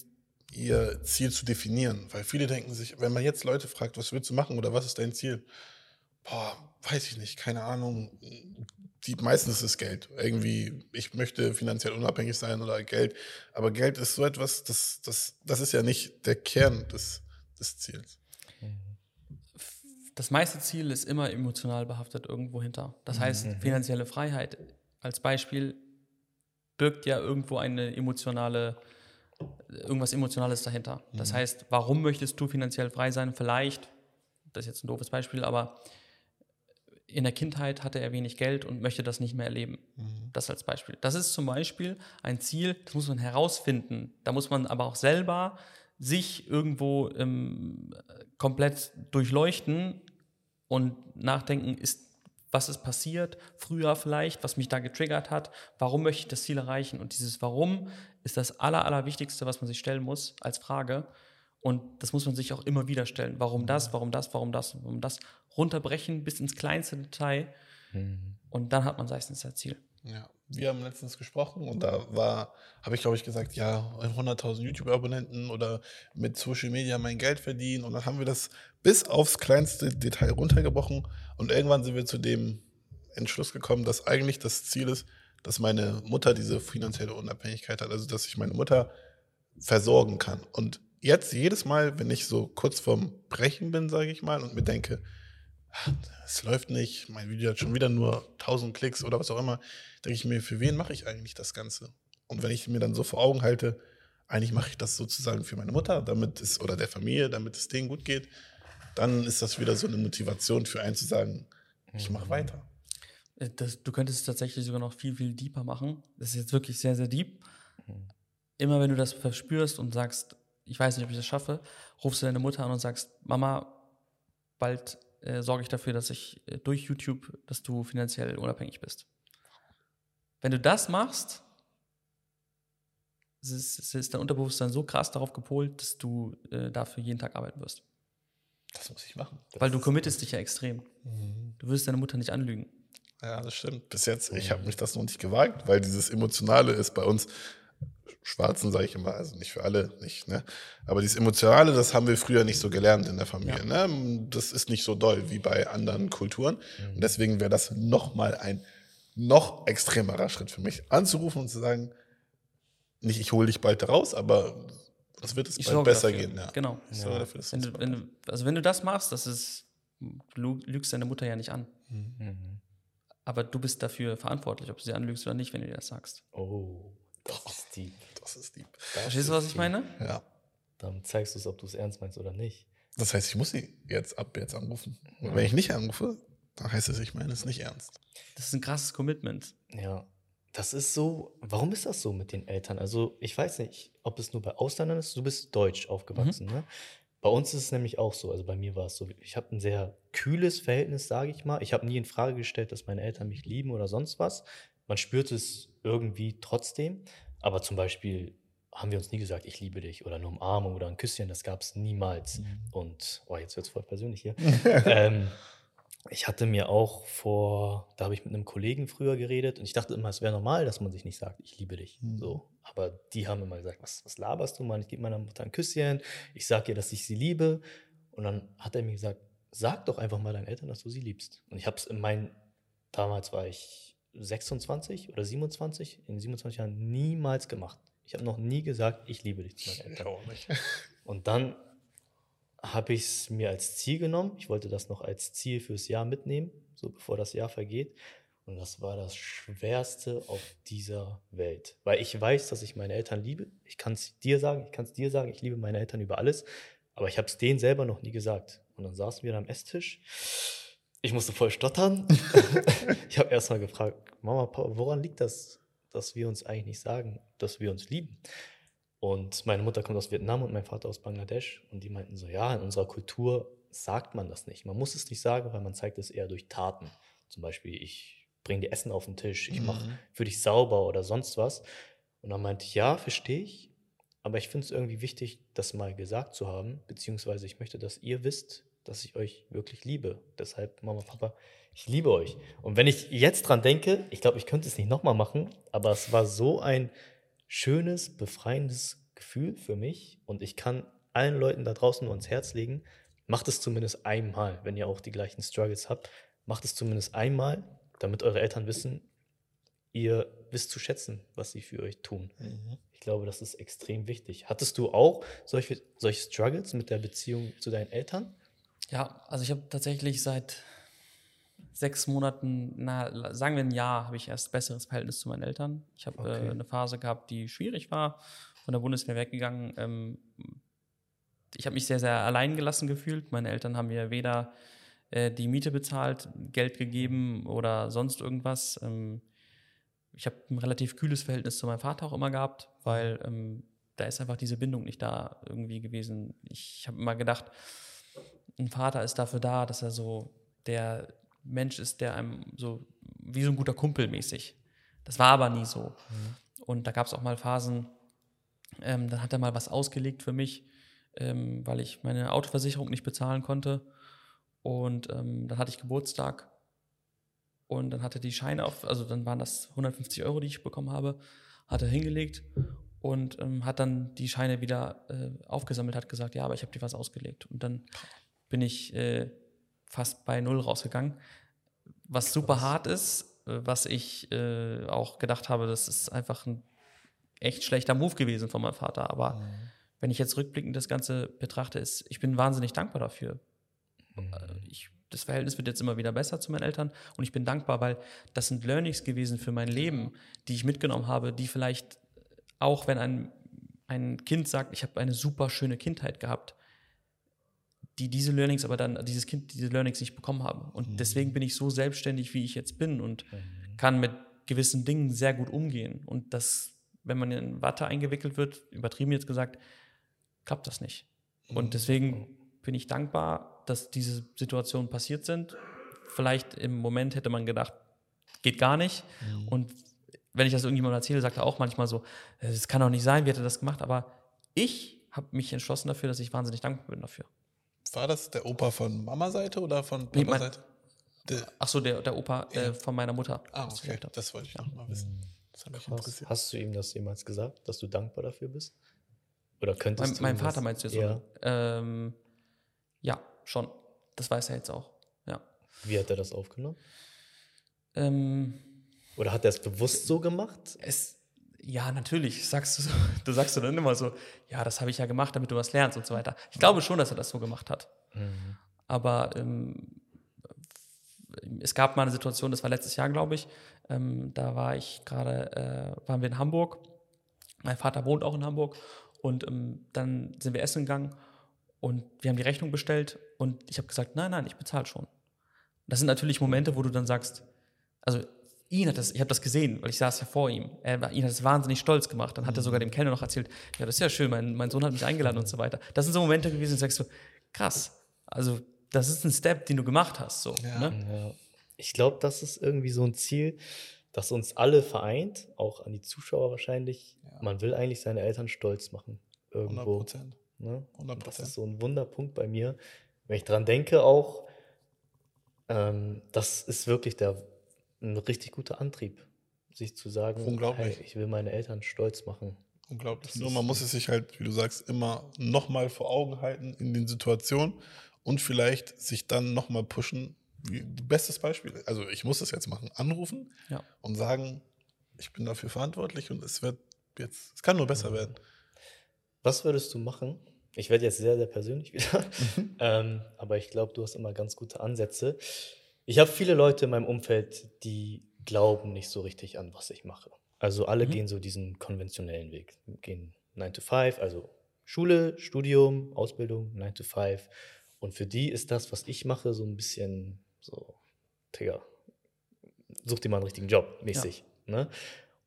ihr Ziel zu definieren? Weil viele denken sich, wenn man jetzt Leute fragt, was willst du machen oder was ist dein Ziel? Boah, weiß ich nicht, keine Ahnung. Die, meistens ist es Geld. Irgendwie, ich möchte finanziell unabhängig sein oder Geld. Aber Geld ist so etwas, das, das, das ist ja nicht der Kern des, des Ziels. Das meiste Ziel ist immer emotional behaftet irgendwo hinter. Das heißt, finanzielle Freiheit als Beispiel birgt ja irgendwo eine emotionale, irgendwas Emotionales dahinter. Das heißt, warum möchtest du finanziell frei sein? Vielleicht, das ist jetzt ein doofes Beispiel, aber in der Kindheit hatte er wenig Geld und möchte das nicht mehr erleben. Das als Beispiel. Das ist zum Beispiel ein Ziel, das muss man herausfinden. Da muss man aber auch selber sich irgendwo ähm, komplett durchleuchten und nachdenken, ist, was ist passiert, früher vielleicht, was mich da getriggert hat, warum möchte ich das Ziel erreichen? Und dieses Warum ist das Aller, Allerwichtigste, was man sich stellen muss als Frage. Und das muss man sich auch immer wieder stellen. Warum das, warum das, warum das, warum das? Runterbrechen bis ins kleinste Detail. Und dann hat man meistens das Ziel. Ja, wir haben letztens gesprochen und da war, habe ich glaube ich gesagt, ja, 100.000 YouTube-Abonnenten oder mit Social Media mein Geld verdienen. Und dann haben wir das bis aufs kleinste Detail runtergebrochen. Und irgendwann sind wir zu dem Entschluss gekommen, dass eigentlich das Ziel ist, dass meine Mutter diese finanzielle Unabhängigkeit hat, also dass ich meine Mutter versorgen kann. Und jetzt jedes Mal, wenn ich so kurz vorm Brechen bin, sage ich mal, und mir denke, "Ah, es läuft nicht, mein Video hat schon wieder nur 1000 Klicks oder was auch immer, denke ich mir, für wen mache ich eigentlich das Ganze? Und wenn ich mir dann so vor Augen halte, eigentlich mache ich das sozusagen für meine Mutter, damit es, oder der Familie, damit es denen gut geht, dann ist das wieder so eine Motivation für einen zu sagen, ich mache weiter. Äh, Das, du könntest es tatsächlich sogar noch viel, viel deeper machen. Das ist jetzt wirklich sehr, sehr deep. Immer wenn du das verspürst und sagst, ich weiß nicht, ob ich das schaffe, rufst du deine Mutter an und sagst, Mama, bald äh, sorge ich dafür, dass ich äh, durch YouTube, dass du finanziell unabhängig bist. Wenn du das machst, es ist, es ist dein Unterbewusstsein so krass darauf gepolt, dass du äh, dafür jeden Tag arbeiten wirst. Das muss ich machen. Weil du committest dich ja extrem. Du wirst deine Mutter nicht anlügen. Ja, das stimmt. Bis jetzt, ich habe mich das noch nicht gewagt, weil dieses Emotionale ist bei uns Schwarzen, sage ich immer, also nicht für alle, nicht, ne? Aber dieses Emotionale, das haben wir früher nicht so gelernt in der Familie. Ne? Das ist nicht so doll wie bei anderen Kulturen. Und deswegen wäre das nochmal ein noch extremerer Schritt für mich, anzurufen und zu sagen, nicht ich hole dich bald raus, aber es wird es bald besser dafür. gehen. Ja. Genau. Sorge dafür, Wenn du, wenn du, also wenn du das machst, das ist, du lügst deine Mutter ja nicht an. Mhm. Aber du bist dafür verantwortlich, ob du sie anlügst oder nicht, wenn du dir das sagst. Oh, das ist deep. das ist deep. Verstehst du, was ich meine? Ja. Dann zeigst du es, ob du es ernst meinst oder nicht. Das heißt, ich muss sie jetzt ab jetzt anrufen. Und wenn ich nicht anrufe, dann heißt es, ich meine es nicht ernst. Das ist ein krasses Commitment. Ja, das ist so. Warum ist das so mit den Eltern? Also, ich weiß nicht, ob es nur bei Ausländern ist. Du bist deutsch aufgewachsen, ne? Bei uns ist es nämlich auch so. Also, bei mir war es so. Ich habe ein sehr kühles Verhältnis, sage ich mal. Ich habe nie in Frage gestellt, dass meine Eltern mich lieben oder sonst was. Man spürt es irgendwie trotzdem. Aber zum Beispiel haben wir uns nie gesagt, ich liebe dich oder eine Umarmung oder ein Küsschen. Das gab es niemals. Und, oh, jetzt wird es voll persönlich hier. ähm, ich hatte mir auch vor, da habe ich mit einem Kollegen früher geredet und ich dachte immer, es wäre normal, dass man sich nicht sagt, ich liebe dich. So. Aber die haben immer gesagt, was, was laberst du, Mann? Ich gebe meiner Mutter ein Küsschen, ich sage ihr, dass ich sie liebe. Und dann hat er mir gesagt, sag doch einfach mal deinen Eltern, dass du sie liebst. Und ich habe es in meinen, damals war ich 26 oder 27, in 27 Jahren niemals gemacht. Ich habe noch nie gesagt, ich liebe dich zu meinen Eltern. auch nicht. Und dann habe ich es mir als Ziel genommen. Ich wollte das noch als Ziel fürs Jahr mitnehmen, so bevor das Jahr vergeht. Und das war das Schwerste auf dieser Welt. Weil ich weiß, dass ich meine Eltern liebe. Ich kann es dir sagen, ich kann es dir sagen, ich liebe meine Eltern über alles. Aber ich habe es denen selber noch nie gesagt. Und dann saßen wir am Esstisch. Ich musste voll stottern. ich habe erst mal gefragt, Mama, Papa, woran liegt das, dass wir uns eigentlich nicht sagen, dass wir uns lieben? Und meine Mutter kommt aus Vietnam und mein Vater aus Bangladesch. Und die meinten so, ja, in unserer Kultur sagt man das nicht. Man muss es nicht sagen, weil man zeigt es eher durch Taten. Zum Beispiel, ich bringe dir Essen auf den Tisch, ich mache für dich sauber oder sonst was. Und dann meinte ich, ja, verstehe ich. Aber ich finde es irgendwie wichtig, das mal gesagt zu haben. Beziehungsweise ich möchte, dass ihr wisst, dass ich euch wirklich liebe. Deshalb, Mama, Papa, ich liebe euch. Und wenn ich jetzt dran denke, ich glaube, ich könnte es nicht nochmal machen, aber es war so ein schönes, befreiendes Gefühl für mich. Und ich kann allen Leuten da draußen nur ans Herz legen, macht es zumindest einmal, wenn ihr auch die gleichen Struggles habt, macht es zumindest einmal, damit eure Eltern wissen, ihr wisst zu schätzen, was sie für euch tun. Ich glaube, das ist extrem wichtig. Hattest du auch solche, solche Struggles mit der Beziehung zu deinen Eltern? Ja, also ich habe tatsächlich seit sechs Monaten, na, sagen wir ein Jahr, habe ich erst besseres Verhältnis zu meinen Eltern. Ich habe Okay. äh, eine Phase gehabt, die schwierig war, von der Bundeswehr weggegangen. Ähm, ich habe mich sehr, sehr allein gelassen gefühlt. Meine Eltern haben mir weder äh, die Miete bezahlt, Geld gegeben oder sonst irgendwas. Ähm, ich habe ein relativ kühles Verhältnis zu meinem Vater auch immer gehabt, weil ähm, da ist einfach diese Bindung nicht da irgendwie gewesen. Ich habe immer gedacht, ein Vater ist dafür da, dass er so der Mensch ist, der einem so wie so ein guter Kumpel mäßig. Das war aber nie so. Mhm. Und da gab es auch mal Phasen, ähm, dann hat er mal was ausgelegt für mich, ähm, weil ich meine Autoversicherung nicht bezahlen konnte. Und ähm, dann hatte ich Geburtstag und dann hat er die Scheine auf, also dann waren das 150 Euro, die ich bekommen habe, hat er hingelegt und ähm, hat dann die Scheine wieder äh, aufgesammelt, hat gesagt, ja, aber ich habe dir was ausgelegt. Und dann bin ich äh, fast bei null rausgegangen, was super hart ist, äh, was ich äh, auch gedacht habe, das ist einfach ein echt schlechter Move gewesen von meinem Vater. Aber mhm. wenn ich jetzt rückblickend das Ganze betrachte, ist, ich bin wahnsinnig dankbar dafür. Mhm. Ich das Verhältnis wird jetzt immer wieder besser zu meinen Eltern und ich bin dankbar, weil das sind Learnings gewesen für mein Leben, die ich mitgenommen habe, die vielleicht auch, wenn ein, ein Kind sagt, ich habe eine super schöne Kindheit gehabt, die diese Learnings aber dann, dieses Kind diese Learnings nicht bekommen haben. Und mhm. deswegen bin ich so selbstständig, wie ich jetzt bin und mhm. kann mit gewissen Dingen sehr gut umgehen. Und das, wenn man in Watte eingewickelt wird, übertrieben jetzt gesagt, klappt das nicht. Und mhm. deswegen bin ich dankbar, dass diese Situationen passiert sind. Vielleicht im Moment hätte man gedacht, geht gar nicht. Mhm. Und wenn ich das irgendjemandem erzähle, sagt er auch manchmal so, es kann doch nicht sein, wie hat er das gemacht? Aber ich habe mich entschlossen dafür, dass ich wahnsinnig dankbar bin dafür. War das der Opa von Mama-Seite oder von Papa-Seite? Ach so, der, der Opa äh, ja. äh, von meiner Mutter. Ah, okay. Das wollte ich ja. noch mal wissen. Das hat mich interessiert. Hast du ihm das jemals gesagt, dass du dankbar dafür bist? Oder könntest mein, du? Mein Vater meinst du jetzt ja. so? Ähm, ja, schon. Das weiß er jetzt auch. Ja. Wie hat er das aufgenommen? Ähm, Oder hat er es bewusst so gemacht? Es, ja, natürlich. Sagst du, du sagst du dann immer so, ja, das habe ich ja gemacht, damit du was lernst und so weiter. Ich glaube schon, dass er das so gemacht hat. Mhm. Aber ähm, es gab mal eine Situation, das war letztes Jahr, glaube ich. Ähm, da war ich gerade, äh, waren wir in Hamburg. Mein Vater wohnt auch in Hamburg. Und ähm, dann sind wir essen gegangen und wir haben die Rechnung bestellt und ich habe gesagt, nein, nein, ich bezahle schon. Das sind natürlich Momente, wo du dann sagst, also ihn hat das, ich habe das gesehen, weil ich saß ja vor ihm. Er, ihn hat es wahnsinnig stolz gemacht. Dann hat er sogar dem Kellner noch erzählt, ja, das ist ja schön, mein, mein Sohn hat mich eingeladen und so weiter. Das sind so Momente gewesen, wo du sagst krass, also das ist ein Step, den du gemacht hast. So, ja. Ne? Ja. Ich glaube, das ist irgendwie so ein Ziel, das uns alle vereint, auch an die Zuschauer wahrscheinlich. Ja. Man will eigentlich seine Eltern stolz machen. Irgendwo. 100 Prozent. Ne? 100%. Das ist so ein Wunderpunkt bei mir. Wenn ich dran denke, auch, ähm, das ist wirklich der, ein richtig guter Antrieb, sich zu sagen, Unglaublich. Hey, ich will meine Eltern stolz machen. Unglaublich. Nur man muss es sich halt, wie du sagst, immer nochmal vor Augen halten in den Situationen und vielleicht sich dann nochmal pushen. Bestes Beispiel, also ich muss das jetzt machen, anrufen ja. und sagen, ich bin dafür verantwortlich und es wird jetzt, es kann nur besser werden. Was würdest du machen, ich werde jetzt sehr, sehr persönlich wieder. Mhm. ähm, aber ich glaube, du hast immer ganz gute Ansätze. Ich habe viele Leute in meinem Umfeld, die glauben nicht so richtig an, was ich mache. Also alle mhm. gehen so diesen konventionellen Weg. Gehen 9 to 5, also Schule, Studium, Ausbildung, 9 to 5. Und für die ist das, was ich mache, so ein bisschen so, Digga, such dir mal einen richtigen Job mäßig. Ja. Ne?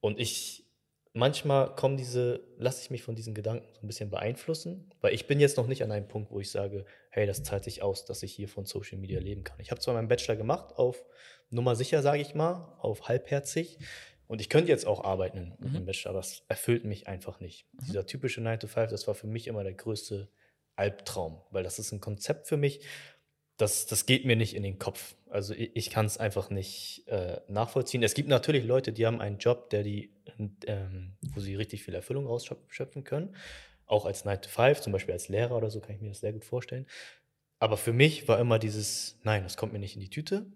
Und ich manchmal kommen diese, lasse ich mich von diesen Gedanken so ein bisschen beeinflussen, weil ich bin jetzt noch nicht an einem Punkt, wo ich sage, hey, das zahlt sich aus, dass ich hier von Social Media leben kann. Ich habe zwar meinen Bachelor gemacht, auf Nummer sicher, sage ich mal, auf halbherzig. Und ich könnte jetzt auch arbeiten mit mhm. dem Bachelor, aber es erfüllt mich einfach nicht. Mhm. Dieser typische 9 to 5, das war für mich immer der größte Albtraum, weil das ist ein Konzept für mich, das, das geht mir nicht in den Kopf. Also ich, ich kann es einfach nicht äh, nachvollziehen. Es gibt natürlich Leute, die haben einen Job, der die, ähm, wo sie richtig viel Erfüllung rausschöpfen können. Auch als 9 to 5, zum Beispiel als Lehrer oder so, kann ich mir das sehr gut vorstellen. Aber für mich war immer dieses, nein, das kommt mir nicht in die Tüte.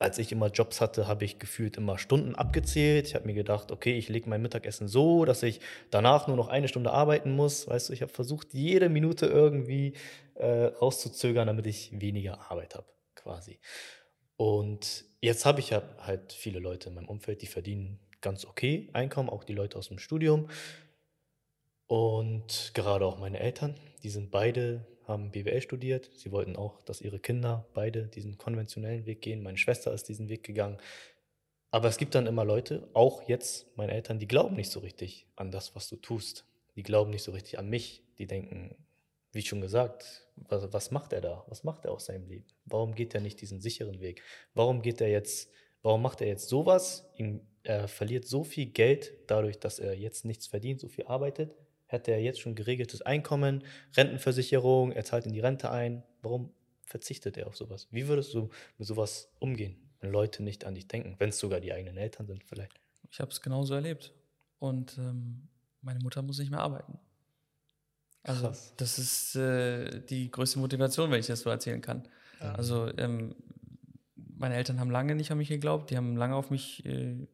Als ich immer Jobs hatte, habe ich gefühlt immer Stunden abgezählt. Ich habe mir gedacht, okay, ich lege mein Mittagessen so, dass ich danach nur noch eine Stunde arbeiten muss. Weißt du, ich habe versucht, jede Minute irgendwie äh, rauszuzögern, damit ich weniger Arbeit habe, quasi. Und jetzt habe ich halt viele Leute in meinem Umfeld, die verdienen ganz okay Einkommen, auch die Leute aus dem Studium. Und gerade auch meine Eltern, die sind beide, haben BWL studiert. Sie wollten auch, dass ihre Kinder beide diesen konventionellen Weg gehen. Meine Schwester ist diesen Weg gegangen. Aber es gibt dann immer Leute, auch jetzt meine Eltern, die glauben nicht so richtig an das, was du tust. Die glauben nicht so richtig an mich. Die denken, wie schon gesagt, was, was macht er da? Was macht er aus seinem Leben? Warum geht er nicht diesen sicheren Weg? Warum geht er jetzt, warum macht er jetzt sowas? Er verliert so viel Geld dadurch, dass er jetzt nichts verdient, so viel arbeitet. Hätte er jetzt schon geregeltes Einkommen, Rentenversicherung, er zahlt in die Rente ein. Warum verzichtet er auf sowas? Wie würdest du mit sowas umgehen, wenn Leute nicht an dich denken, wenn es sogar die eigenen Eltern sind vielleicht? Ich habe es genauso erlebt. Und ähm, meine Mutter muss nicht mehr arbeiten. Also Krass. das ist äh, die größte Motivation, wenn ich das so erzählen kann. Ja. Also ähm, meine Eltern haben lange nicht an mich geglaubt, die haben lange auf mich äh,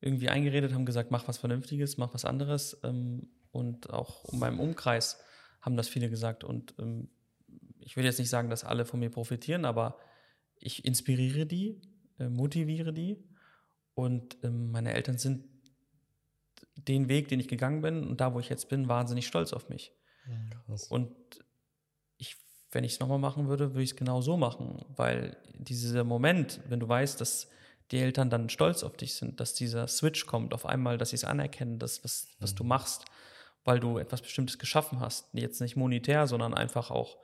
irgendwie eingeredet, haben gesagt, mach was Vernünftiges, mach was anderes. Ähm, und auch um meinem Umkreis haben das viele gesagt. Und ähm, ich will jetzt nicht sagen, dass alle von mir profitieren, aber ich inspiriere die, äh, motiviere die. Und ähm, meine Eltern sind den Weg, den ich gegangen bin und da, wo ich jetzt bin, wahnsinnig stolz auf mich. Krass. Und ich, wenn ich es nochmal machen würde, würde ich es genau so machen, weil dieser Moment, wenn du weißt, dass die Eltern dann stolz auf dich sind, dass dieser Switch kommt, auf einmal, dass sie es anerkennen, dass was, was du machst, weil du etwas Bestimmtes geschaffen hast, jetzt nicht monetär, sondern einfach auch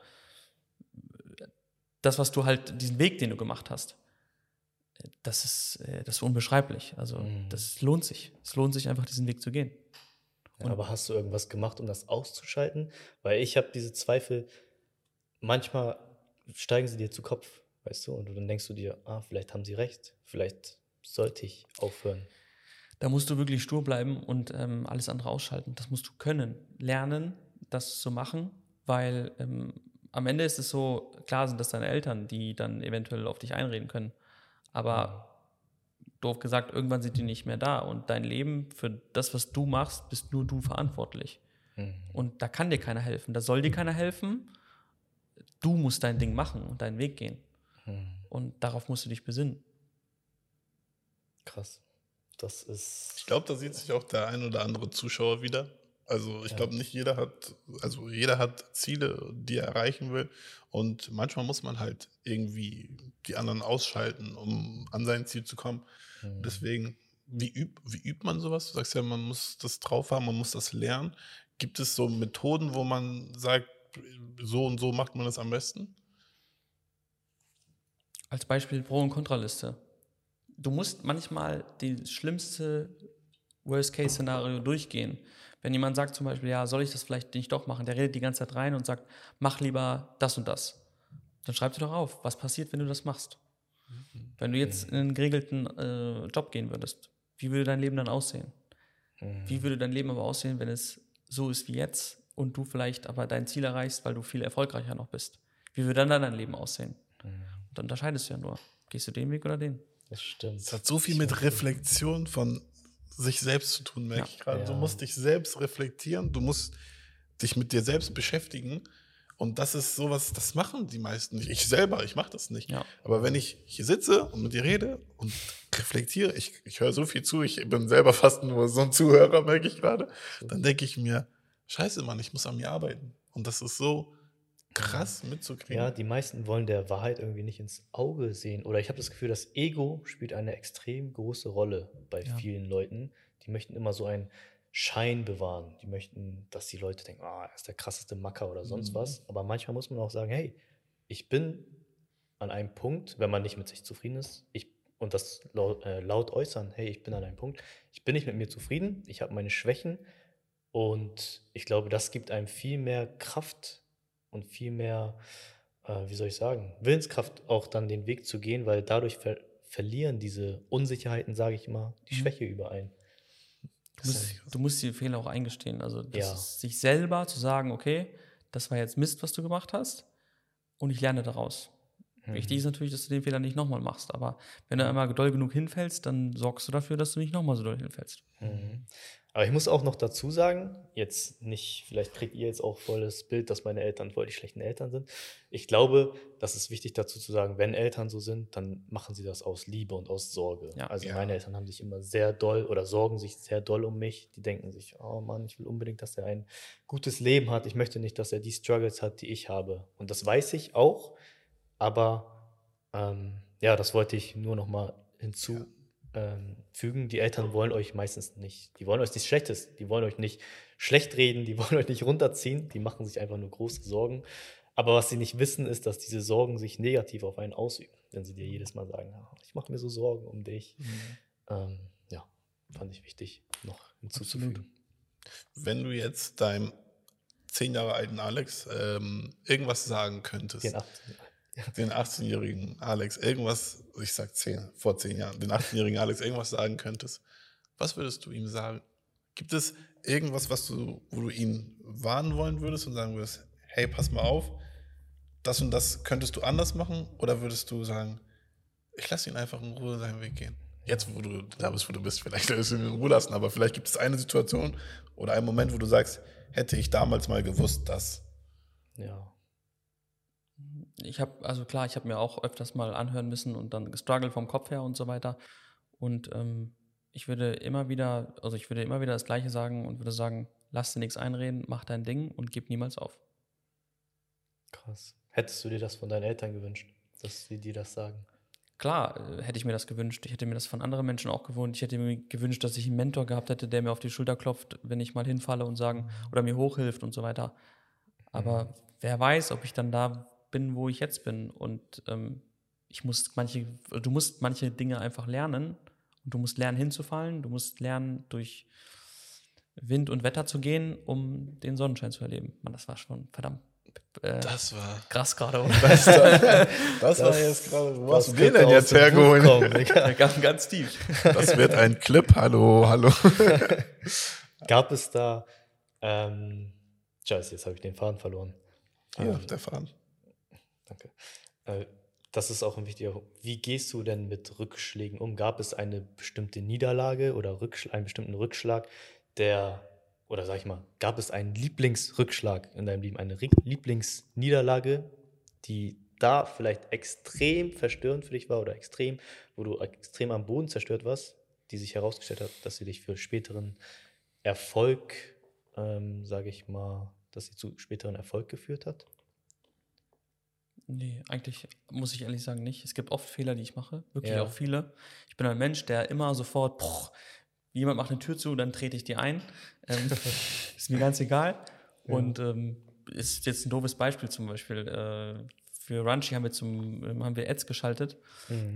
das, was du halt, diesen Weg, den du gemacht hast. Das ist, äh, das ist unbeschreiblich. Also, Mhm. das lohnt sich. Es lohnt sich einfach, diesen Weg zu gehen. Ja, aber hast du irgendwas gemacht, um das auszuschalten? Weil ich habe diese Zweifel, manchmal steigen sie dir zu Kopf, weißt du, und dann denkst du dir, ah, vielleicht haben sie recht, vielleicht sollte ich aufhören. Da musst du wirklich stur bleiben und ähm, alles andere ausschalten. Das musst du können, lernen, das zu machen, weil ähm, am Ende ist es so, klar sind das deine Eltern, die dann eventuell auf dich einreden können. Aber doof gesagt, irgendwann sind die nicht mehr da und dein Leben für das, was du machst, bist nur du verantwortlich. Mhm. Und da kann dir keiner helfen, da soll dir keiner helfen. Du musst dein Ding machen und deinen Weg gehen. Mhm. Und darauf musst du dich besinnen. Krass. Das ist. Ich glaube, da sieht sich auch der ein oder andere Zuschauer wieder. Also ich Ja. glaube, nicht jeder hat, also jeder hat Ziele, die er erreichen will. Und manchmal muss man halt irgendwie die anderen ausschalten, um an sein Ziel zu kommen. Mhm. Deswegen, wie, üb, wie übt man sowas? Du sagst ja, man muss das drauf haben, man muss das lernen. Gibt es so Methoden, wo man sagt, so und so macht man das am besten? Als Beispiel Pro- und Kontraliste. Du musst manchmal das schlimmste Worst-Case-Szenario durchgehen. Wenn jemand sagt zum Beispiel, ja, soll ich das vielleicht nicht doch machen, der redet die ganze Zeit rein und sagt, mach lieber das und das. Dann schreib dir doch auf, was passiert, wenn du das machst. Wenn du jetzt in einen geregelten äh, Job gehen würdest, wie würde dein Leben dann aussehen? Mhm. Wie würde dein Leben aber aussehen, wenn es so ist wie jetzt und du vielleicht aber dein Ziel erreichst, weil du viel erfolgreicher noch bist? Wie würde dann dein Leben aussehen? Mhm. Und dann unterscheidest du ja nur. Gehst du den Weg oder den? Das stimmt. Es hat so viel mit Reflexion von sich selbst zu tun, merke Ja. ich gerade. Du Ja. musst dich selbst reflektieren, du musst dich mit dir selbst beschäftigen. Und das ist sowas, das machen die meisten nicht. Ich selber, ich mache das nicht. Ja. Aber wenn ich hier sitze und mit dir rede und reflektiere, ich, ich höre so viel zu, ich bin selber fast nur so ein Zuhörer, merke ich gerade, dann denke ich mir, scheiße, Mann, ich muss an mir arbeiten. Und das ist so krass mitzukriegen. Ja, die meisten wollen der Wahrheit irgendwie nicht ins Auge sehen. Oder ich habe das Gefühl, das Ego spielt eine extrem große Rolle bei Ja. vielen Leuten. Die möchten immer so einen Schein bewahren. Die möchten, dass die Leute denken, ah, er ist der krasseste Macker oder sonst Mhm. was. Aber manchmal muss man auch sagen, hey, ich bin an einem Punkt, wenn man nicht mit sich zufrieden ist, ich, und das laut, äh, laut äußern, hey, ich bin an einem Punkt, ich bin nicht mit mir zufrieden, ich habe meine Schwächen und ich glaube, das gibt einem viel mehr Kraft und viel mehr, äh, wie soll ich sagen, Willenskraft auch dann den Weg zu gehen, weil dadurch ver verlieren diese Unsicherheiten, sage ich immer, die Mhm. Schwäche überein. Du musst, du musst die Fehler auch eingestehen. Also das Ja. ist sich selber zu sagen, okay, das war jetzt Mist, was du gemacht hast, und ich lerne daraus. Mhm. Wichtig ist natürlich, dass du den Fehler nicht nochmal machst. Aber wenn du einmal doll genug hinfällst, dann sorgst du dafür, dass du nicht nochmal so doll hinfällst. Mhm. Aber ich muss auch noch dazu sagen, jetzt nicht, vielleicht kriegt ihr jetzt auch voll das Bild, dass meine Eltern voll die schlechten Eltern sind. Ich glaube, das ist wichtig dazu zu sagen, wenn Eltern so sind, dann machen sie das aus Liebe und aus Sorge. Ja. also Ja. meine Eltern haben sich immer sehr doll oder sorgen sich sehr doll um mich. Die denken sich, oh Mann, ich will unbedingt, dass er ein gutes Leben hat. Ich möchte nicht, dass er die Struggles hat, die ich habe. Und das weiß ich auch, aber ähm, ja, das wollte ich nur noch mal hinzu ähm, fügen. Die Eltern wollen euch meistens nicht, die wollen euch nichts Schlechtes, die wollen euch nicht schlecht reden, die wollen euch nicht runterziehen, die machen sich einfach nur große Sorgen. Aber was sie nicht wissen, ist, dass diese Sorgen sich negativ auf einen ausüben, wenn sie dir jedes Mal sagen, "Ah, ich mache mir so Sorgen um dich. Ähm, ja, fand ich wichtig noch hinzuzufügen. Wenn du jetzt deinem zehn Jahre alten Alex ähm, irgendwas sagen könntest, Den 18. den 18-jährigen Alex irgendwas, ich sag 10, vor zehn Jahren, den 18-jährigen Alex irgendwas sagen könntest, was würdest du ihm sagen? Gibt es irgendwas, was du, wo du ihn warnen wollen würdest und sagen würdest, hey, pass mal auf, das und das könntest du anders machen? Oder würdest du sagen, ich lasse ihn einfach in Ruhe seinen Weg gehen? Jetzt, wo du da bist, wo du bist, vielleicht lässt du ihn in Ruhe lassen, aber vielleicht gibt es eine Situation oder einen Moment, wo du sagst, hätte ich damals mal gewusst, dass. Ja. Ich habe, also klar, ich habe mir auch öfters mal anhören müssen und dann gestruggelt vom Kopf her und so weiter. Und ähm, ich würde immer wieder, also ich würde immer wieder das Gleiche sagen und würde sagen, lass dir nichts einreden, mach dein Ding und gib niemals auf. Krass. Hättest du dir das von deinen Eltern gewünscht, dass sie dir das sagen? Klar, äh, hätte ich mir das gewünscht. Ich hätte mir das von anderen Menschen auch gewünscht. Ich hätte mir gewünscht, dass ich einen Mentor gehabt hätte, der mir auf die Schulter klopft, wenn ich mal hinfalle und sagen oder mir hochhilft und so weiter. Aber wer weiß, ob ich dann da bin, wo ich jetzt bin. Und ähm, ich muss manche, du musst manche Dinge einfach lernen und du musst lernen hinzufallen. Du musst lernen durch Wind und Wetter zu gehen, um den Sonnenschein zu erleben. Man, das war schon verdammt äh, Das war. krass gerade. oder? Das, das, war jetzt gerade. Wo hast du den denn jetzt hergeholt? ganz, ganz tief. Das wird ein Clip. Hallo, hallo. Gab es da, ähm, scheiße, jetzt habe ich den Faden verloren. Hier, der Faden. Danke. Äh, das ist auch ein wichtiger. Wie gehst du denn mit Rückschlägen um? Gab es eine bestimmte Niederlage oder einen bestimmten Rückschlag, der, oder sag ich mal, gab es einen Lieblingsrückschlag in deinem Leben, eine Lieblingsniederlage, die da vielleicht extrem verstörend für dich war oder extrem, wo du extrem am Boden zerstört warst, die sich herausgestellt hat, dass sie dich für späteren Erfolg, ähm, sage ich mal, dass sie zu späteren Erfolg geführt hat? Nee, eigentlich muss ich ehrlich sagen nicht. Es gibt oft Fehler, die ich mache, wirklich Ja. auch viele. Ich bin ein Mensch, der immer sofort, poch, jemand macht eine Tür zu, dann trete ich die ein. Ähm, ist mir ganz egal. Und ähm, ist jetzt ein doofes Beispiel zum Beispiel. Äh, für Runchy haben wir zum ähm, haben wir Ads geschaltet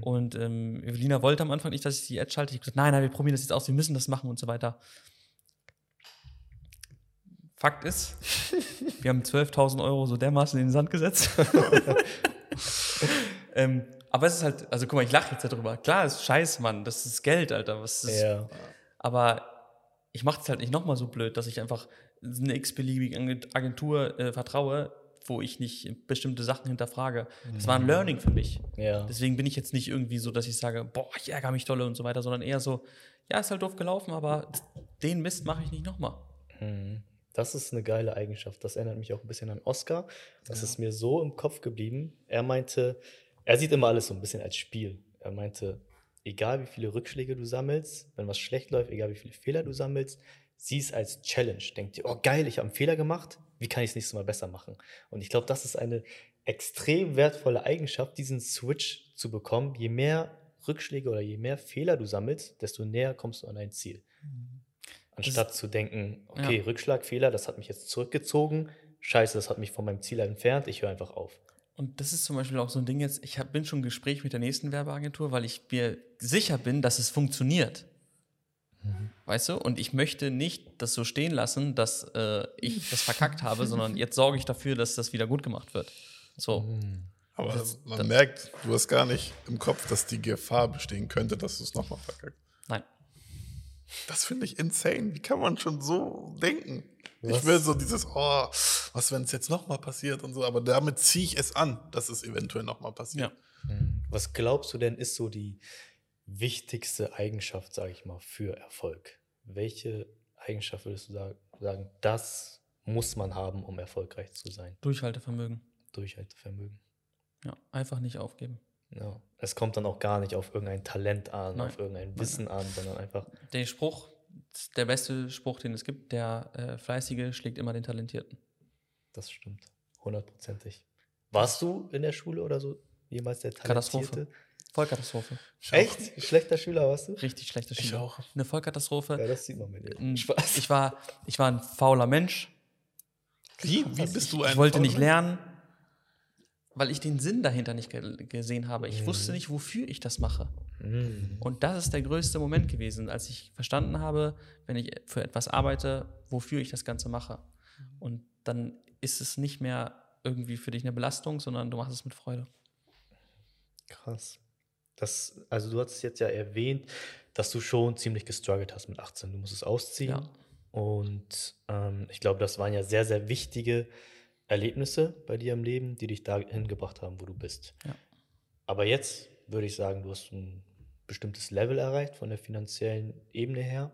und ähm, Evelina wollte am Anfang nicht, dass ich die Ads schalte. Ich habe gesagt, nein, nein, wir probieren das jetzt aus, wir müssen das machen und so weiter. Fakt ist, wir haben 12.000 Euro so dermaßen in den Sand gesetzt. ähm, aber es ist halt, also guck mal, ich lache jetzt darüber. Klar, ist scheiße, Mann, das ist Geld, Alter. Was ist, Ja. Aber ich mache es halt nicht nochmal so blöd, dass ich einfach eine x-beliebige Agentur äh, vertraue, wo ich nicht bestimmte Sachen hinterfrage. Das war ein Learning für mich. Ja. Deswegen bin ich jetzt nicht irgendwie so, dass ich sage, boah, ich ärgere mich dolle und so weiter, sondern eher so, ja, ist halt doof gelaufen, aber den Mist mache ich nicht nochmal. Mhm. Das ist eine geile Eigenschaft. Das erinnert mich auch ein bisschen an Oscar. Das ist mir so im Kopf geblieben. Er meinte, er sieht immer alles so ein bisschen als Spiel. Er meinte, egal wie viele Rückschläge du sammelst, wenn was schlecht läuft, egal wie viele Fehler du sammelst, sieh es als Challenge. Denk dir, oh geil, ich habe einen Fehler gemacht, wie kann ich es nächstes Mal besser machen? Und ich glaube, das ist eine extrem wertvolle Eigenschaft, diesen Switch zu bekommen. Je mehr Rückschläge oder je mehr Fehler du sammelst, desto näher kommst du an dein Ziel. Anstatt zu denken, okay, Ja. Rückschlag, Fehler, das hat mich jetzt zurückgezogen. Scheiße, das hat mich von meinem Ziel entfernt. Ich höre einfach auf. Und das ist zum Beispiel auch so ein Ding jetzt, ich hab, bin schon im Gespräch mit der nächsten Werbeagentur, weil ich mir sicher bin, dass es funktioniert. Weißt du? Und ich möchte nicht das so stehen lassen, dass äh, ich das verkackt habe, sondern jetzt sorge ich dafür, dass das wieder gut gemacht wird. So. Aber Das- man das- merkt, du hast gar nicht im Kopf, dass die Gefahr bestehen könnte, dass du es nochmal verkackst. Nein. Das finde ich insane. Wie kann man schon so denken? Was? Ich will so dieses, oh, was, wenn es jetzt nochmal passiert und so, aber damit ziehe ich es an, dass es eventuell nochmal passiert. Ja. Was glaubst du denn, ist so die wichtigste Eigenschaft, sage ich mal, für Erfolg? Welche Eigenschaft würdest du sagen, das muss man haben, um erfolgreich zu sein? Durchhaltevermögen. Durchhaltevermögen. Ja, einfach nicht aufgeben. Ja. Es kommt dann auch gar nicht auf irgendein Talent an, Nein. auf irgendein Wissen an, sondern einfach, Der Spruch, der beste Spruch, den es gibt, der äh, Fleißige schlägt immer den Talentierten. das stimmt. Hundertprozentig. Warst du in der Schule oder so jemals der Katastrophe. Talentierte? Vollkatastrophe. Ich auch. Echt? Schlechter Schüler warst du? Richtig schlechte Ich Schule. auch. Eine Vollkatastrophe. Ja, das sieht man mit dir. Spaß. Ich war, ich war ein fauler Mensch. Wie, wie bist du ein Ich wollte nicht lernen, weil ich den Sinn dahinter nicht ge gesehen habe. Ich Mhm. wusste nicht, wofür ich das mache. Mm. Und das ist der größte Moment gewesen, als ich verstanden habe, wenn ich für etwas arbeite, wofür ich das Ganze mache. Und dann ist es nicht mehr irgendwie für dich eine Belastung, sondern du machst es mit Freude. Krass. Das, also du hast jetzt ja erwähnt, dass du schon ziemlich gestruggelt hast mit 18. Du musstest ausziehen. Ja. Und ähm, ich glaube, das waren ja sehr, sehr wichtige Erlebnisse bei dir im Leben, die dich dahin gebracht haben, wo du bist. Ja. Aber jetzt würde ich sagen, du hast ein bestimmtes Level erreicht von der finanziellen Ebene her.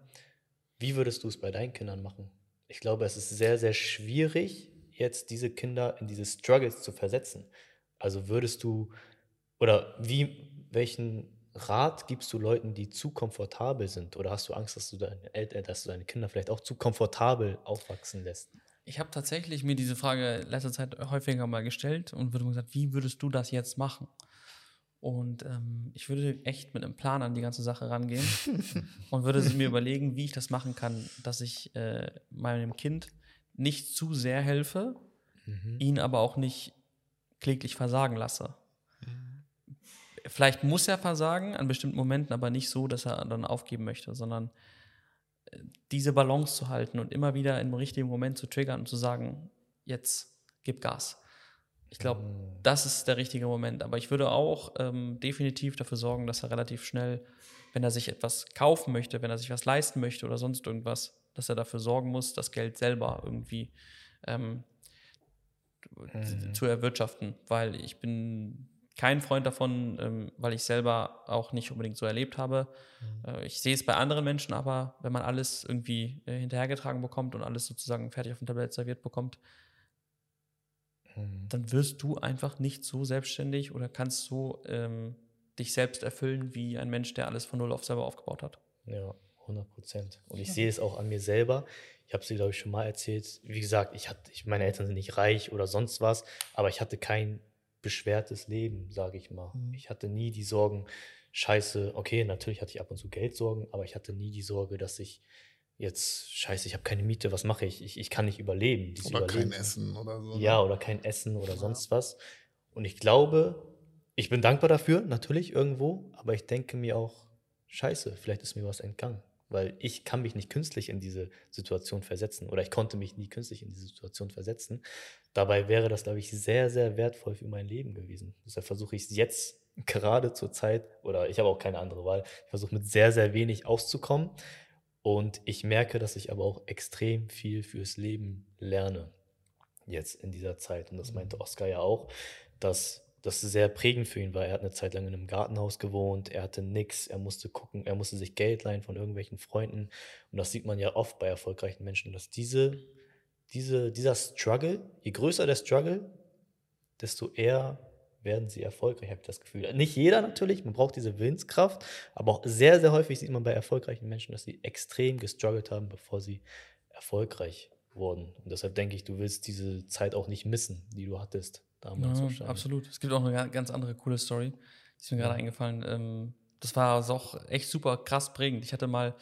Wie würdest du es bei deinen Kindern machen? Ich glaube, es ist sehr, sehr schwierig, jetzt diese Kinder in diese Struggles zu versetzen. Also würdest du, oder wie, welchen Rat gibst du Leuten, die zu komfortabel sind? Oder hast du Angst, dass du deine Eltern, dass du deine Kinder vielleicht auch zu komfortabel aufwachsen lässt? Ich habe tatsächlich mir diese Frage in letzter Zeit häufiger mal gestellt und würde mir gesagt, wie würdest du das jetzt machen? Und ähm, ich würde echt mit einem Plan an die ganze Sache rangehen und würde mir überlegen, wie ich das machen kann, dass ich äh, meinem Kind nicht zu sehr helfe, ihn aber auch nicht kläglich versagen lasse. Vielleicht muss er versagen an bestimmten Momenten, aber nicht so, dass er dann aufgeben möchte, sondern diese Balance zu halten und immer wieder im richtigen Moment zu triggern und zu sagen, jetzt gib Gas. Ich glaube, Mhm. das ist der richtige Moment. Aber ich würde auch ähm, definitiv dafür sorgen, dass er relativ schnell, wenn er sich etwas kaufen möchte, wenn er sich was leisten möchte oder sonst irgendwas, dass er dafür sorgen muss, das Geld selber irgendwie ähm, Mhm. zu erwirtschaften. Weil ich bin kein Freund davon, ähm, weil ich selber auch nicht unbedingt so erlebt habe. Äh, ich sehe es bei anderen Menschen aber, wenn man alles irgendwie äh, hinterhergetragen bekommt und alles sozusagen fertig auf dem Tablett serviert bekommt, Mhm. dann wirst du einfach nicht so selbstständig oder kannst so ähm, dich selbst erfüllen wie ein Mensch, der alles von Null auf selber aufgebaut hat. Ja, 100 Prozent. Und ich sehe es auch an mir selber. Ich habe es dir, glaube ich, schon mal erzählt. Wie gesagt, ich hatte, ich, meine Eltern sind nicht reich oder sonst was, aber ich hatte kein beschwertes Leben, sage ich mal. Mhm. Ich hatte nie die Sorgen, scheiße, okay, natürlich hatte ich ab und zu Geldsorgen, aber ich hatte nie die Sorge, dass ich jetzt, scheiße, ich habe keine Miete, was mache ich? ich? Ich kann nicht überleben. Dieses Oder kein Überleben- Essen oder so. ne? ja, oder kein Essen oder sonst was. Und ich glaube, ich bin dankbar dafür, natürlich irgendwo, aber ich denke mir auch, scheiße, vielleicht ist mir was entgangen. Weil ich kann mich nicht künstlich in diese Situation versetzen oder ich konnte mich nie künstlich in diese Situation versetzen. Dabei wäre das, glaube ich, sehr, sehr wertvoll für mein Leben gewesen. Deshalb versuche ich es jetzt gerade zur Zeit, oder ich habe auch keine andere Wahl, ich versuche mit sehr, sehr wenig auszukommen. Und ich merke, dass ich aber auch extrem viel fürs Leben lerne jetzt in dieser Zeit. Und das meinte Oskar ja auch, dass das sehr prägend für ihn war. Er hat eine Zeit lang in einem Gartenhaus gewohnt, er hatte nichts, er musste gucken, er musste sich Geld leihen von irgendwelchen Freunden. Und das sieht man ja oft bei erfolgreichen Menschen, dass diese, diese, dieser Struggle, je größer der Struggle, desto eher werden sie erfolgreich, habe ich das Gefühl. Nicht jeder natürlich, man braucht diese Willenskraft, aber auch sehr, sehr häufig sieht man bei erfolgreichen Menschen, dass sie extrem gestruggelt haben, bevor sie erfolgreich wurden. Und deshalb denke ich, du willst diese Zeit auch nicht missen, die du hattest damals. Ja, wahrscheinlich. absolut. Es gibt auch eine ga- ganz andere coole Story. Die ist mir gerade eingefallen. Ähm, das war also auch echt super krass prägend. Ich hatte mal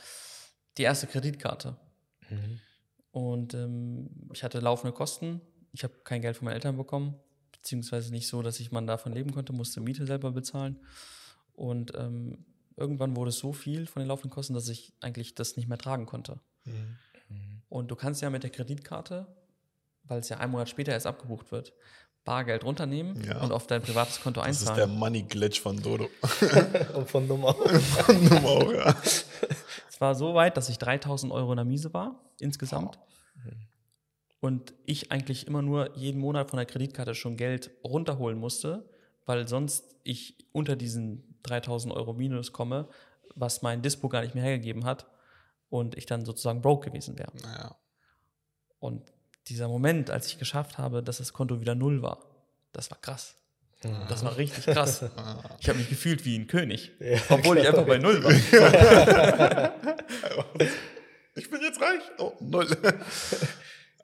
die erste Kreditkarte Mhm. und ähm, ich hatte laufende Kosten. Ich habe kein Geld von meinen Eltern bekommen, beziehungsweise nicht so, dass ich man davon leben konnte, musste Miete selber bezahlen. Und ähm, irgendwann wurde es so viel von den laufenden Kosten, dass ich eigentlich das nicht mehr tragen konnte. Mhm. Und du kannst ja mit der Kreditkarte, weil es ja einen Monat später erst abgebucht wird, Bargeld runternehmen Ja. und auf dein privates Konto Das ist der einzahlen. Money Glitch von Dodo. Und von Nummer. Von Nummer auch, ja. Es war so weit, dass ich 3000 Euro in der Miese war, insgesamt. Und ich eigentlich immer nur jeden Monat von der Kreditkarte schon Geld runterholen musste, weil sonst ich unter diesen 3000 Euro Minus komme, was mein Dispo gar nicht mehr hergegeben hat. und ich dann sozusagen broke gewesen wäre. Naja. Und dieser Moment, als ich geschafft habe, dass das Konto wieder null war, das war krass. Das war richtig krass. Ich habe mich gefühlt wie ein König, Ja, obwohl ich einfach bei null war. Ich bin jetzt reich. Oh, null.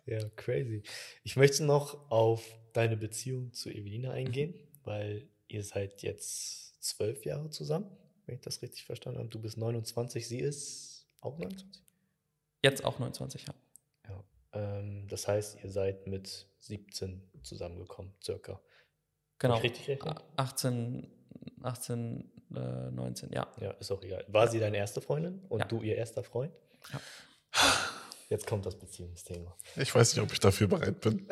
Ja, crazy. Ich möchte noch auf deine Beziehung zu Evelina eingehen, weil ihr seid jetzt zwölf Jahre zusammen, wenn ich das richtig verstanden habe. Du bist 29, sie ist auch 29. Jetzt auch 29 Jahre. Ja. Ähm, das heißt, ihr seid mit 17 zusammengekommen, circa. Genau. ich richtig rechnen? 18, 18 äh, 19, ja. Ja, ist auch egal. War sie deine erste Freundin und Ja. du ihr erster Freund? Ja. Jetzt kommt das Beziehungsthema. Ich weiß nicht, ob ich dafür bereit bin.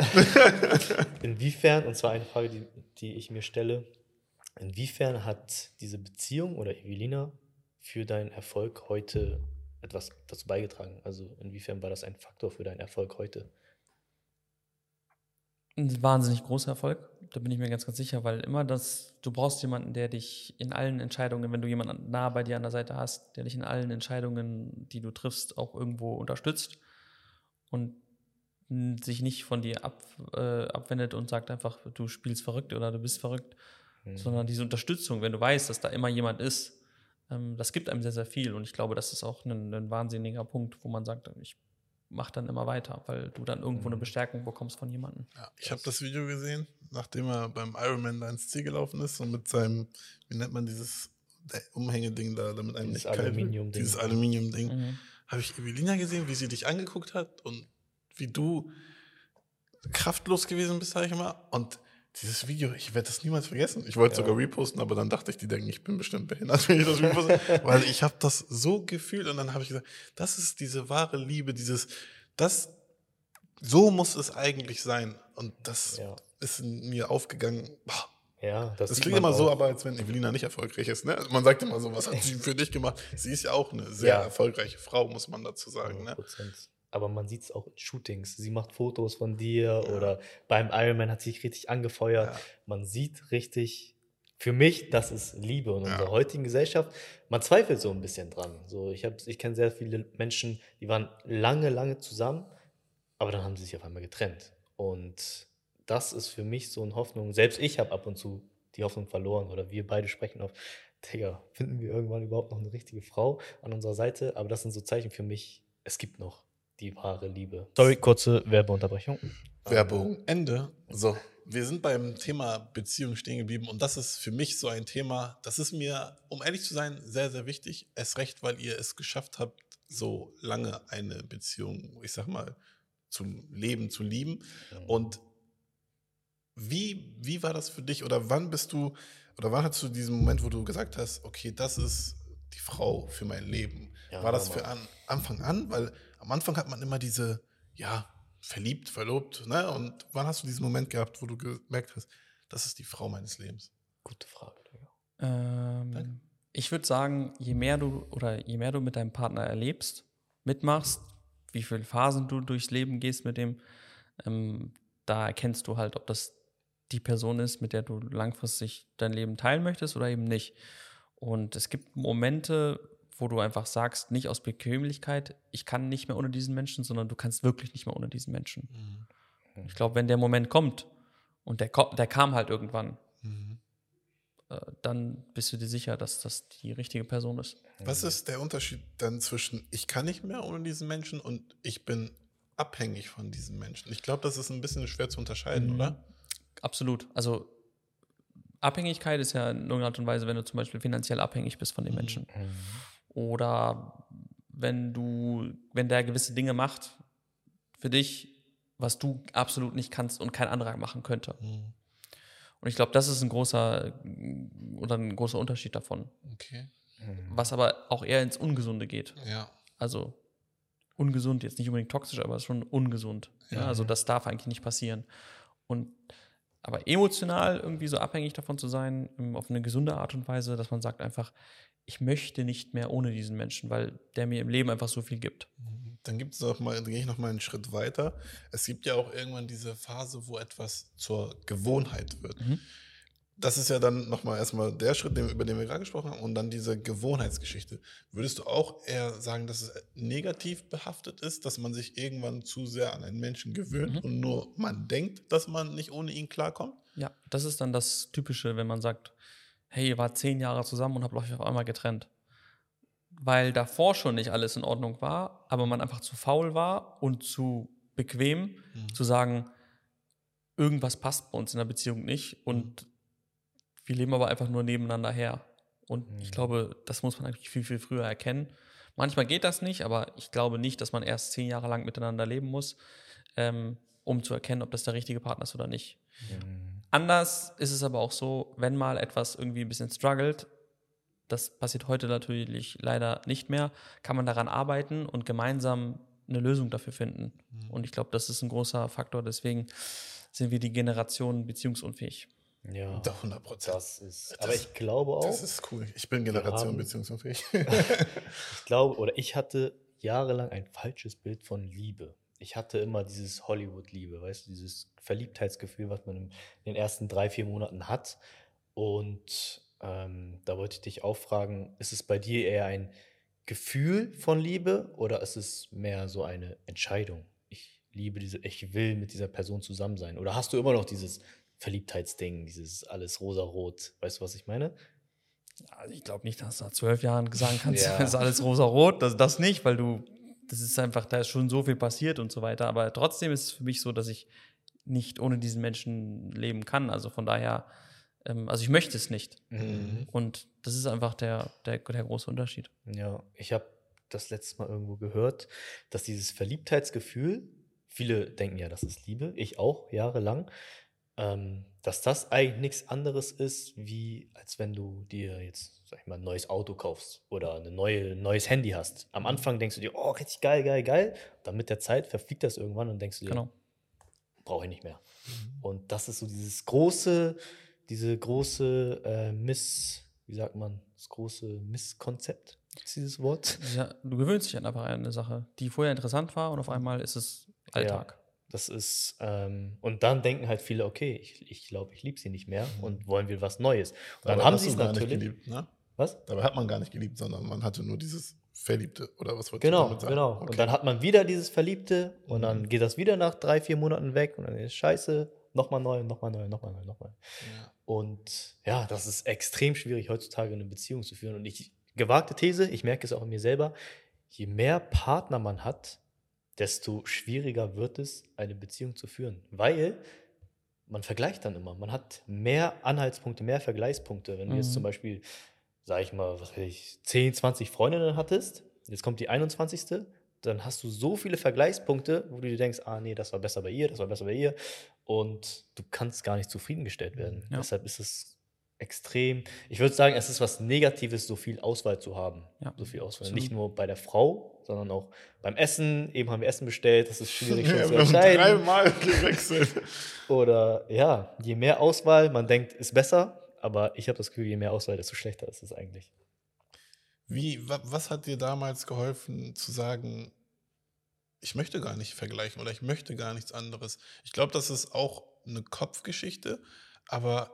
Inwiefern, und zwar eine Frage, die, die ich mir stelle, inwiefern hat diese Beziehung oder Evelina für deinen Erfolg heute etwas dazu beigetragen? Also inwiefern war das ein Faktor für deinen Erfolg heute? Ein wahnsinnig großer Erfolg, da bin ich mir ganz, ganz sicher, weil immer das, du brauchst jemanden, der dich in allen Entscheidungen, wenn du jemanden nah bei dir an der Seite hast, der dich in allen Entscheidungen, die du triffst, auch irgendwo unterstützt und sich nicht von dir ab, äh, abwendet und sagt einfach, du spielst verrückt oder du bist verrückt, sondern diese Unterstützung, wenn du weißt, dass da immer jemand ist, das gibt einem sehr, sehr viel und ich glaube, das ist auch ein, ein wahnsinniger Punkt, wo man sagt, ich mache dann immer weiter, weil du dann irgendwo eine Bestärkung bekommst von jemandem. Ja, ich habe das Video gesehen, nachdem er beim Ironman da ins Ziel gelaufen ist und mit seinem, wie nennt man dieses Umhängeding da, damit einem Dieses nicht kalt wird? Aluminiumding. Dieses Aluminiumding. Mhm. Habe ich Evelina gesehen, wie sie dich angeguckt hat und wie du kraftlos gewesen bist, sag ich mal. Und dieses Video, ich werde das niemals vergessen. Ich wollte Ja. sogar reposten, aber dann dachte ich, die denken, ich bin bestimmt behindert, wenn ich das reposte. weil ich habe das so gefühlt und dann habe ich gesagt, das ist diese wahre Liebe, dieses, das, so muss es eigentlich sein. Und das Ja, ist in mir aufgegangen. Boah, ja das, das klingt immer so, auch. aber als wenn Evelina nicht erfolgreich ist. Ne? Man sagt immer so, was hat sie für dich gemacht? Sie ist ja auch eine sehr Ja. erfolgreiche Frau, muss man dazu sagen. Ne? 100%. Aber man sieht es auch in Shootings. Sie macht Fotos von dir oder beim Ironman hat sie dich richtig angefeuert. Ja. Man sieht richtig, für mich, das ist Liebe in Ja. unserer heutigen Gesellschaft. Man zweifelt so ein bisschen dran. So, ich hab- ich kenne sehr viele Menschen, die waren lange, lange zusammen, aber dann haben sie sich auf einmal getrennt. Und das ist für mich so eine Hoffnung. Selbst ich habe ab und zu die Hoffnung verloren oder wir beide sprechen auf, Digga, finden wir irgendwann überhaupt noch eine richtige Frau an unserer Seite? Aber das sind so Zeichen für mich, es gibt noch die wahre Liebe. Sorry, kurze Werbeunterbrechung. Werbung, Ende. So, wir sind beim Thema Beziehung stehen geblieben und das ist für mich so ein Thema, das ist mir, um ehrlich zu sein, sehr, sehr wichtig. Erst recht, weil ihr es geschafft habt, so lange eine Beziehung, ich sag mal, zu leben, zu lieben. Und wie, wie war das für dich oder wann bist du, oder wann hattest du diesen Moment, wo du gesagt hast, okay, das ist die Frau für mein Leben? Ja, war das für an, Anfang an? Weil am Anfang hat man immer diese, ja, verliebt, verlobt, ne? Und wann hast du diesen Moment gehabt, wo du gemerkt hast, das ist die Frau meines Lebens? Gute Frage. Ähm, ich würde sagen, je mehr du oder je mehr du mit deinem Partner erlebst, mitmachst, wie viele Phasen du durchs Leben gehst mit dem, ähm, da erkennst du halt, ob das die Person ist, mit der du langfristig dein Leben teilen möchtest oder eben nicht. Und es gibt Momente, wo du einfach sagst, nicht aus Bequemlichkeit, ich kann nicht mehr ohne diesen Menschen, sondern du kannst wirklich nicht mehr ohne diesen Menschen. Ich glaube, wenn der Moment kommt und der, der kam halt irgendwann, Mhm. äh, dann bist du dir sicher, dass das die richtige Person ist. Was ist der Unterschied dann zwischen ich kann nicht mehr ohne diesen Menschen und ich bin abhängig von diesen Menschen? Ich glaube, das ist ein bisschen schwer zu unterscheiden, Mhm. oder? Absolut. Also Abhängigkeit ist ja in irgendeiner Art und Weise, wenn du zum Beispiel finanziell abhängig bist von den Menschen. Oder wenn du, wenn der gewisse Dinge macht für dich, was du absolut nicht kannst und kein anderer machen könnte. Mhm. Und ich glaube, das ist ein großer oder ein großer Unterschied davon. Okay. Was aber auch eher ins Ungesunde geht. Ja. Also ungesund, jetzt nicht unbedingt toxisch, aber schon ungesund. Ja. Ja. also das darf eigentlich nicht passieren. Und aber emotional irgendwie so abhängig davon zu sein, ähm, auf eine gesunde Art und Weise, dass man sagt einfach, ich möchte nicht mehr ohne diesen Menschen, weil der mir im Leben einfach so viel gibt. Dann gibt es noch mal, dann gehe ich noch mal einen Schritt weiter. Es gibt ja auch irgendwann diese Phase, wo etwas zur Gewohnheit wird. Mhm. Das ist ja dann nochmal erstmal der Schritt, über den wir gerade gesprochen haben, und dann diese Gewohnheitsgeschichte. Würdest du auch eher sagen, dass es negativ behaftet ist, dass man sich irgendwann zu sehr an einen Menschen gewöhnt Mhm. und nur man denkt, dass man nicht ohne ihn klarkommt? Ja, das ist dann das Typische, wenn man sagt, hey, ihr wart zehn Jahre zusammen und habt euch auf einmal getrennt. Weil davor schon nicht alles in Ordnung war, aber man einfach zu faul war und zu bequem, zu sagen, irgendwas passt bei uns in der Beziehung nicht und wir leben aber einfach nur nebeneinander her. Und ich glaube, das muss man eigentlich viel, viel früher erkennen. Manchmal geht das nicht, aber ich glaube nicht, dass man erst zehn Jahre lang miteinander leben muss, ähm, um zu erkennen, ob das der richtige Partner ist oder nicht. Anders ist es aber auch so, wenn mal etwas irgendwie ein bisschen struggelt, das passiert heute natürlich leider nicht mehr, kann man daran arbeiten und gemeinsam eine Lösung dafür finden. Und ich glaube, das ist ein großer Faktor. Deswegen sind wir die Generation beziehungsunfähig. Ja, Da 100 Prozent. das ist. Aber ich glaube auch, Das ist cool. Ich bin Generation beziehungsunfähig. ich glaube, oder ich hatte jahrelang ein falsches Bild von Liebe. Ich hatte immer dieses Hollywood-Liebe, weißt du, dieses Verliebtheitsgefühl, was man in den ersten drei, vier Monaten hat. Und ähm, da wollte ich dich auch fragen, ist es bei dir eher ein Gefühl von Liebe oder ist es mehr so eine Entscheidung? Ich liebe diese, ich will mit dieser Person zusammen sein. Oder hast du immer noch dieses Verliebtheitsding, dieses alles rosarot? Weißt du, was ich meine? Also ich glaube nicht, dass du nach zwölf Jahren sagen kannst, Ja. das ist alles rosa-rot. Das, das nicht, weil du, das ist einfach, da ist schon so viel passiert und so weiter. Aber trotzdem ist es für mich so, dass ich nicht ohne diesen Menschen leben kann. Also von daher, ähm, also ich möchte es nicht. Mhm. Und das ist einfach der, der, der große Unterschied. Ja, ich habe das letzte Mal irgendwo gehört, dass dieses Verliebtheitsgefühl, viele denken ja, das ist Liebe, ich auch jahrelang, ähm, dass das eigentlich nichts anderes ist, wie als wenn du dir jetzt, sag ich mal, ein neues Auto kaufst oder ein neue, neues Handy hast. Am Anfang denkst du dir, oh, richtig geil, geil, geil. Dann mit der Zeit verfliegt das irgendwann und denkst du dir, Genau. brauche ich nicht mehr. Und das ist so dieses große, diese große äh, Miss, wie sagt man, das große Misskonzept, ist dieses Wort? Ja, du gewöhnst dich einfach an eine Sache, die vorher interessant war und auf einmal ist es Alltag. Das ist, ähm, und dann denken halt viele, okay, ich, ich glaube, ich liebe sie nicht mehr und wollen wir was Neues. Und dann haben sie es natürlich. geliebt, ne? Was? Dabei hat man gar nicht geliebt, sondern man hatte nur dieses Verliebte oder was wolltest du Genau, damit sagen? genau. Okay. Und dann hat man wieder dieses Verliebte und Mhm. dann geht das wieder nach drei, vier Monaten weg und dann ist scheiße, nochmal neu, nochmal neu, nochmal neu, nochmal. Ja. Und ja, das ist extrem schwierig heutzutage eine Beziehung zu führen. Und ich, gewagte These, ich merke es auch in mir selber, je mehr Partner man hat, desto schwieriger wird es, eine Beziehung zu führen. Weil man vergleicht dann immer. Man hat mehr Anhaltspunkte, mehr Vergleichspunkte. Wenn du jetzt Mhm. zum Beispiel, sag ich mal, was weiß ich, 10, 20 Freundinnen hattest, jetzt kommt die 21. Dann hast du so viele Vergleichspunkte, wo du dir denkst, ah nee, das war besser bei ihr, das war besser bei ihr. Und du kannst gar nicht zufriedengestellt werden. Ja. Deshalb ist es extrem, ich würde sagen, es ist was Negatives, so viel Auswahl zu haben. Ja, so viel Auswahl. Nicht nur bei der Frau, sondern auch beim Essen. Eben haben wir Essen bestellt, das ist schwierig schon Ja, zu entscheiden. dreimal gewechselt. Oder ja, je mehr Auswahl, man denkt, ist besser, aber ich habe das Gefühl, je mehr Auswahl, desto schlechter ist es eigentlich. Wie, wa, was hat dir damals geholfen zu sagen, ich möchte gar nicht vergleichen oder ich möchte gar nichts anderes? Ich glaube, das ist auch eine Kopfgeschichte, aber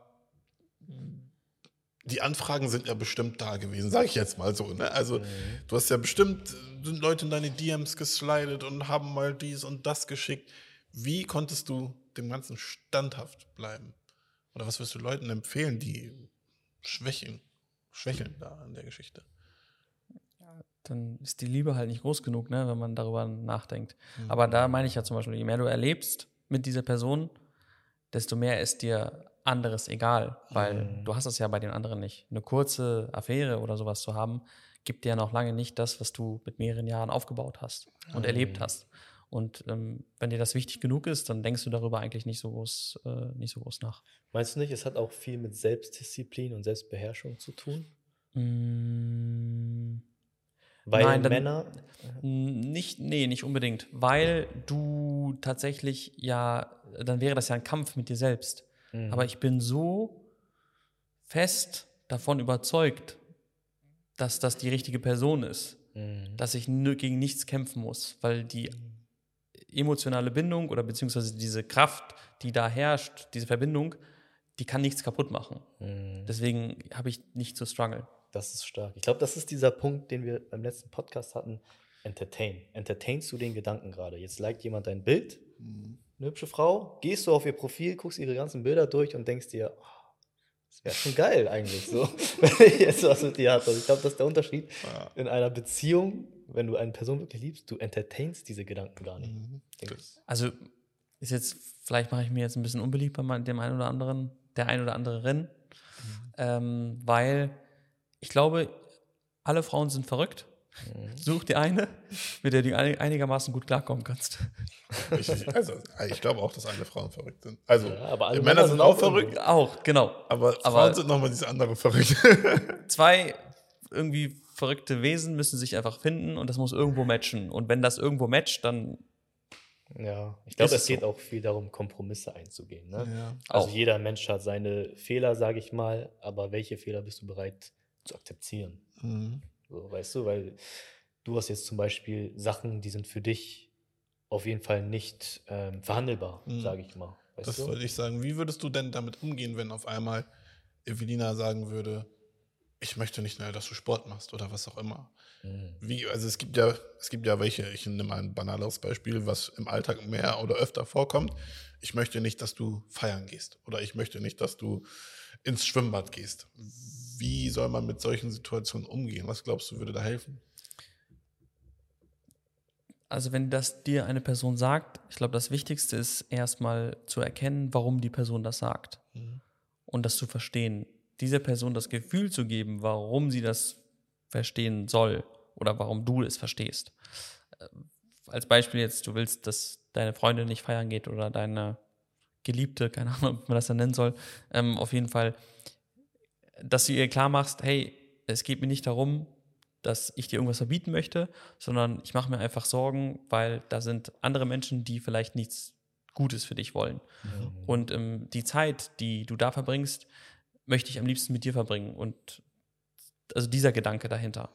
die Anfragen sind ja bestimmt da gewesen, sage ich jetzt mal so. Ne? Also Mhm. du hast ja bestimmt äh, sind Leute in deine DMs geslidet und haben mal dies und das geschickt. Wie konntest du dem Ganzen standhaft bleiben? Oder was wirst du Leuten empfehlen, die schwächeln, schwächeln da an der Geschichte? Dann ist die Liebe halt nicht groß genug, ne, wenn man darüber nachdenkt. Mhm. Aber da meine ich ja zum Beispiel, je mehr du erlebst mit dieser Person, desto mehr ist dir anderes egal, weil Mhm. du hast es ja bei den anderen nicht. Eine kurze Affäre oder sowas zu haben, gibt dir ja noch lange nicht das, was du mit mehreren Jahren aufgebaut hast und erlebt Mhm. hast. Und ähm, wenn dir das wichtig genug ist, dann denkst du darüber eigentlich nicht so groß, äh, nicht so groß nach. Meinst du nicht, es hat auch viel mit Selbstdisziplin und Selbstbeherrschung zu tun? Mm, Weil Nein, dann- Männer. Nicht, nee, nicht unbedingt, weil du tatsächlich ja, dann wäre das ja ein Kampf mit dir selbst. Mhm. Aber ich bin so fest davon überzeugt, dass das die richtige Person ist, Mhm. dass ich nur gegen nichts kämpfen muss, weil die emotionale Bindung oder beziehungsweise diese Kraft, die da herrscht, diese Verbindung, die kann nichts kaputt machen. Mhm. Deswegen habe ich nicht zu struggle. Das ist stark. Ich glaube, das ist dieser Punkt, den wir beim letzten Podcast hatten. Entertain. Entertainst du den Gedanken gerade? Jetzt liked jemand dein Bild, eine hübsche Frau, gehst du auf ihr Profil, guckst ihre ganzen Bilder durch und denkst dir, oh, das wäre schon geil eigentlich so, wenn ich jetzt was mit dir hatte. Also ich glaube, das ist der Unterschied Ja. in einer Beziehung, wenn du eine Person wirklich liebst, du entertainst diese Gedanken gar nicht. Mhm. Also ist jetzt, vielleicht mache ich mir jetzt ein bisschen unbeliebt bei dem einen oder anderen, der ein oder anderen, ähm, weil ich glaube, alle Frauen sind verrückt. Such dir eine, mit der du einig- einigermaßen gut klarkommen kannst. Ich, also, ich glaube auch, dass alle Frauen verrückt sind. Also, Ja, aber alle Männer, Männer sind sind auch verrückt, Auch, genau. aber, Aber- Frauen sind nochmal diese andere verrückt. Zwei irgendwie verrückte Wesen müssen sich einfach finden und das muss irgendwo matchen. Und wenn das irgendwo matcht, dann Ja, ich glaube, es geht so. auch viel darum, Kompromisse einzugehen. Ne? ja. Also Auch. jeder Mensch hat seine Fehler, sage ich mal, aber welche Fehler bist du bereit zu akzeptieren? Mhm. So, weißt du, weil du hast jetzt zum Beispiel Sachen, die sind für dich auf jeden Fall nicht ähm, verhandelbar, Mhm. sage ich mal. Weißt Das du? wollte ich sagen. Wie würdest du denn damit umgehen, wenn auf einmal Evelina sagen würde, ich möchte nicht mehr, dass du Sport machst oder was auch immer? Mhm. Wie, also es gibt ja, es gibt ja welche, ich nehme mal ein banaleres Beispiel, was im Alltag mehr oder öfter vorkommt. Ich möchte nicht, dass du feiern gehst oder ich möchte nicht, dass du ins Schwimmbad gehst. Wie soll man mit solchen Situationen umgehen? Was glaubst du, würde da helfen? Also wenn das dir eine Person sagt, ich glaube, das Wichtigste ist erstmal zu erkennen, warum die Person das sagt. Und das zu verstehen. Dieser Person das Gefühl zu geben, warum sie das verstehen soll oder warum du es verstehst. Äh, Als Beispiel jetzt, du willst, dass deine Freundin nicht feiern geht oder deine Geliebte, keine Ahnung, wie man das dann nennen soll, ähm, auf jeden Fall, dass du ihr klar machst, hey, es geht mir nicht darum, dass ich dir irgendwas verbieten möchte, sondern ich mache mir einfach Sorgen, weil da sind andere Menschen, die vielleicht nichts Gutes für dich wollen. Mhm. Und ähm, die Zeit, die du da verbringst, möchte ich am liebsten mit dir verbringen. Und also dieser Gedanke dahinter.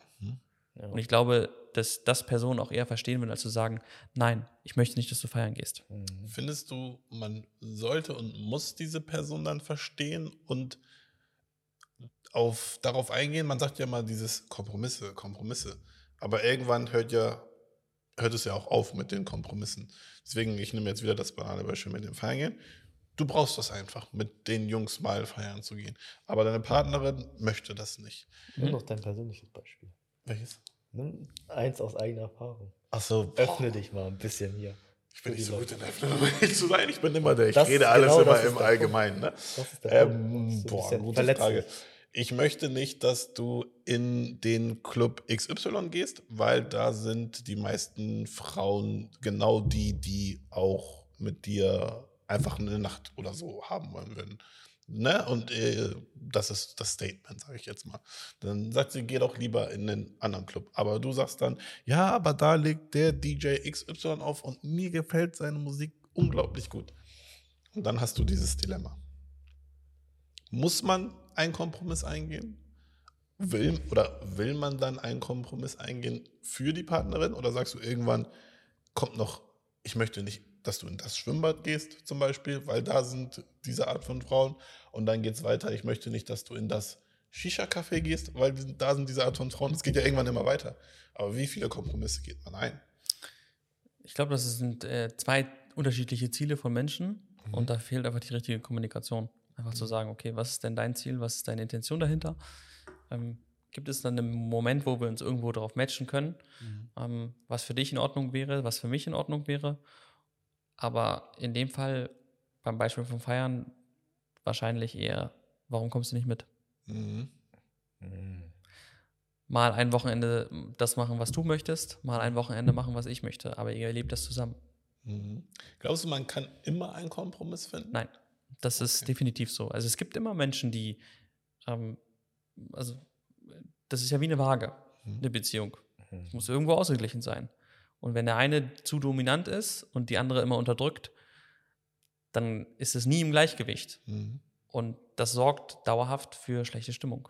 Ja. Und ich glaube, dass das Personen auch eher verstehen würden, als zu sagen, nein, ich möchte nicht, dass du feiern gehst. Mhm. Findest du, man sollte und muss diese Person dann verstehen und auf, darauf eingehen? Man sagt ja mal dieses Kompromisse, Kompromisse. Aber irgendwann hört ja, hört es ja auch auf mit den Kompromissen. Deswegen, ich nehme jetzt wieder das banale Beispiel mit dem Feiern gehen. Du brauchst das einfach, mit den Jungs mal feiern zu gehen. Aber deine Partnerin möchte das nicht. Nimm doch dein persönliches Beispiel. Welches? Nimm eins aus eigener Erfahrung. Ach so, Öffne dich mal ein bisschen hier. ich bin nicht so gut in Öffnen, zu sein. Ich bin immer der, ich Das rede alles genau immer im Allgemeinen. Ne? Ähm, boah, gute verletzlich. Frage. Ich möchte nicht, dass du in den Club XY gehst, weil da sind die meisten Frauen genau die, die auch mit dir einfach eine Nacht oder so haben wollen würden. Ne? Und äh, das ist das Statement, sage ich jetzt mal. Dann sagt sie, geh doch lieber in den anderen Club. Aber du sagst dann, ja, aber da legt der DJ XY auf und mir gefällt seine Musik unglaublich gut. Und dann hast du dieses Dilemma. Muss man einen Kompromiss eingehen? Will, oder will man dann einen Kompromiss eingehen für die Partnerin? Oder sagst du irgendwann, kommt noch, ich möchte nicht, dass du in das Schwimmbad gehst, zum Beispiel, weil da sind diese Art von Frauen. Und dann geht es weiter, ich möchte nicht, dass du in das Shisha-Café gehst, weil da sind diese Art von Frauen. Das geht ja irgendwann immer weiter. Aber wie viele Kompromisse geht man ein? Ich glaube, das sind äh, zwei unterschiedliche Ziele von Menschen Mhm. und da fehlt einfach die richtige Kommunikation. Einfach zu sagen, okay, was ist denn dein Ziel, was ist deine Intention dahinter? Ähm, gibt es dann einen Moment, wo wir uns irgendwo darauf matchen können, Mhm. ähm, was für dich in Ordnung wäre, was für mich in Ordnung wäre? Aber in dem Fall, beim Beispiel vom Feiern, wahrscheinlich eher, warum kommst du nicht mit? Mhm. Mhm. Mal ein Wochenende das machen, was du möchtest, mal ein Wochenende machen, was ich möchte, aber ihr lebt das zusammen. Mhm. Glaubst du, man kann immer einen Kompromiss finden? Nein, das ist Okay. definitiv so. Also es gibt immer Menschen, die, ähm, also das ist ja wie eine Waage, Mhm. eine Beziehung. Mhm. Es muss irgendwo ausgeglichen sein. Und wenn der eine zu dominant ist und die andere immer unterdrückt, dann ist es nie im Gleichgewicht. Mhm. Und das sorgt dauerhaft für schlechte Stimmung.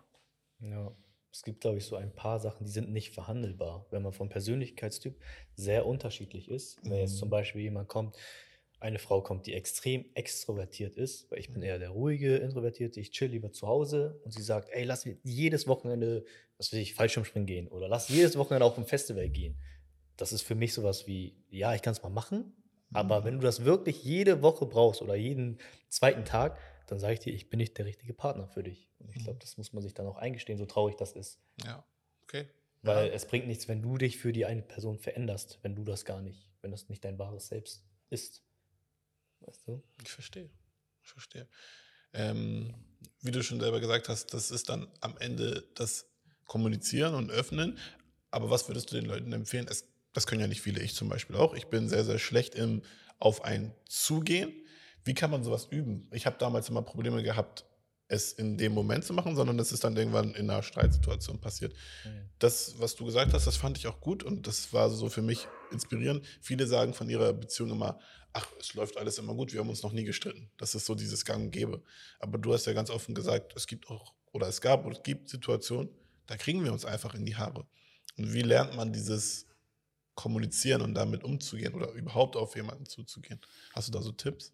Ja, es gibt, glaube ich, so ein paar Sachen, die sind nicht verhandelbar, wenn man vom Persönlichkeitstyp sehr unterschiedlich ist. Wenn jetzt Mhm. zum Beispiel jemand kommt, eine Frau kommt, die extrem extrovertiert ist, weil ich bin eher der ruhige, introvertierte, ich chill lieber zu Hause und sie sagt, ey, lass jedes Wochenende, was weiß ich, Fallschirmspringen gehen oder lass jedes Wochenende auf ein Festival gehen. Das ist für mich sowas wie, ja, ich kann es mal machen, aber wenn du das wirklich jede Woche brauchst oder jeden zweiten Tag, dann sage ich dir, ich bin nicht der richtige Partner für dich. Und ich glaube, das muss man sich dann auch eingestehen, so traurig das ist. Ja, okay. Weil es bringt nichts, wenn du dich für die eine Person veränderst, wenn du das gar nicht, wenn das nicht dein wahres Selbst ist. Weißt du? Ich verstehe. Ich verstehe. Ähm, wie du schon selber gesagt hast, das ist dann am Ende das Kommunizieren und Öffnen. Aber was würdest du den Leuten empfehlen? Es, das können ja nicht viele, ich zum Beispiel auch. Ich bin sehr, sehr schlecht im auf ein Zugehen. Wie kann man sowas üben? Ich habe damals immer Probleme gehabt, es in dem Moment zu machen, sondern das ist dann irgendwann in einer Streitsituation passiert. Das, was du gesagt hast, das fand ich auch gut und das war so für mich inspirierend. Viele sagen von ihrer Beziehung immer, ach, es läuft alles immer gut, wir haben uns noch nie gestritten. Das ist so dieses Gang und Gäbe. Aber du hast ja ganz offen gesagt, es gibt auch, oder es gab oder es gibt Situationen, da kriegen wir uns einfach in die Haare. Und wie lernt man dieses Kommunizieren und damit umzugehen oder überhaupt auf jemanden zuzugehen? Hast du da so Tipps?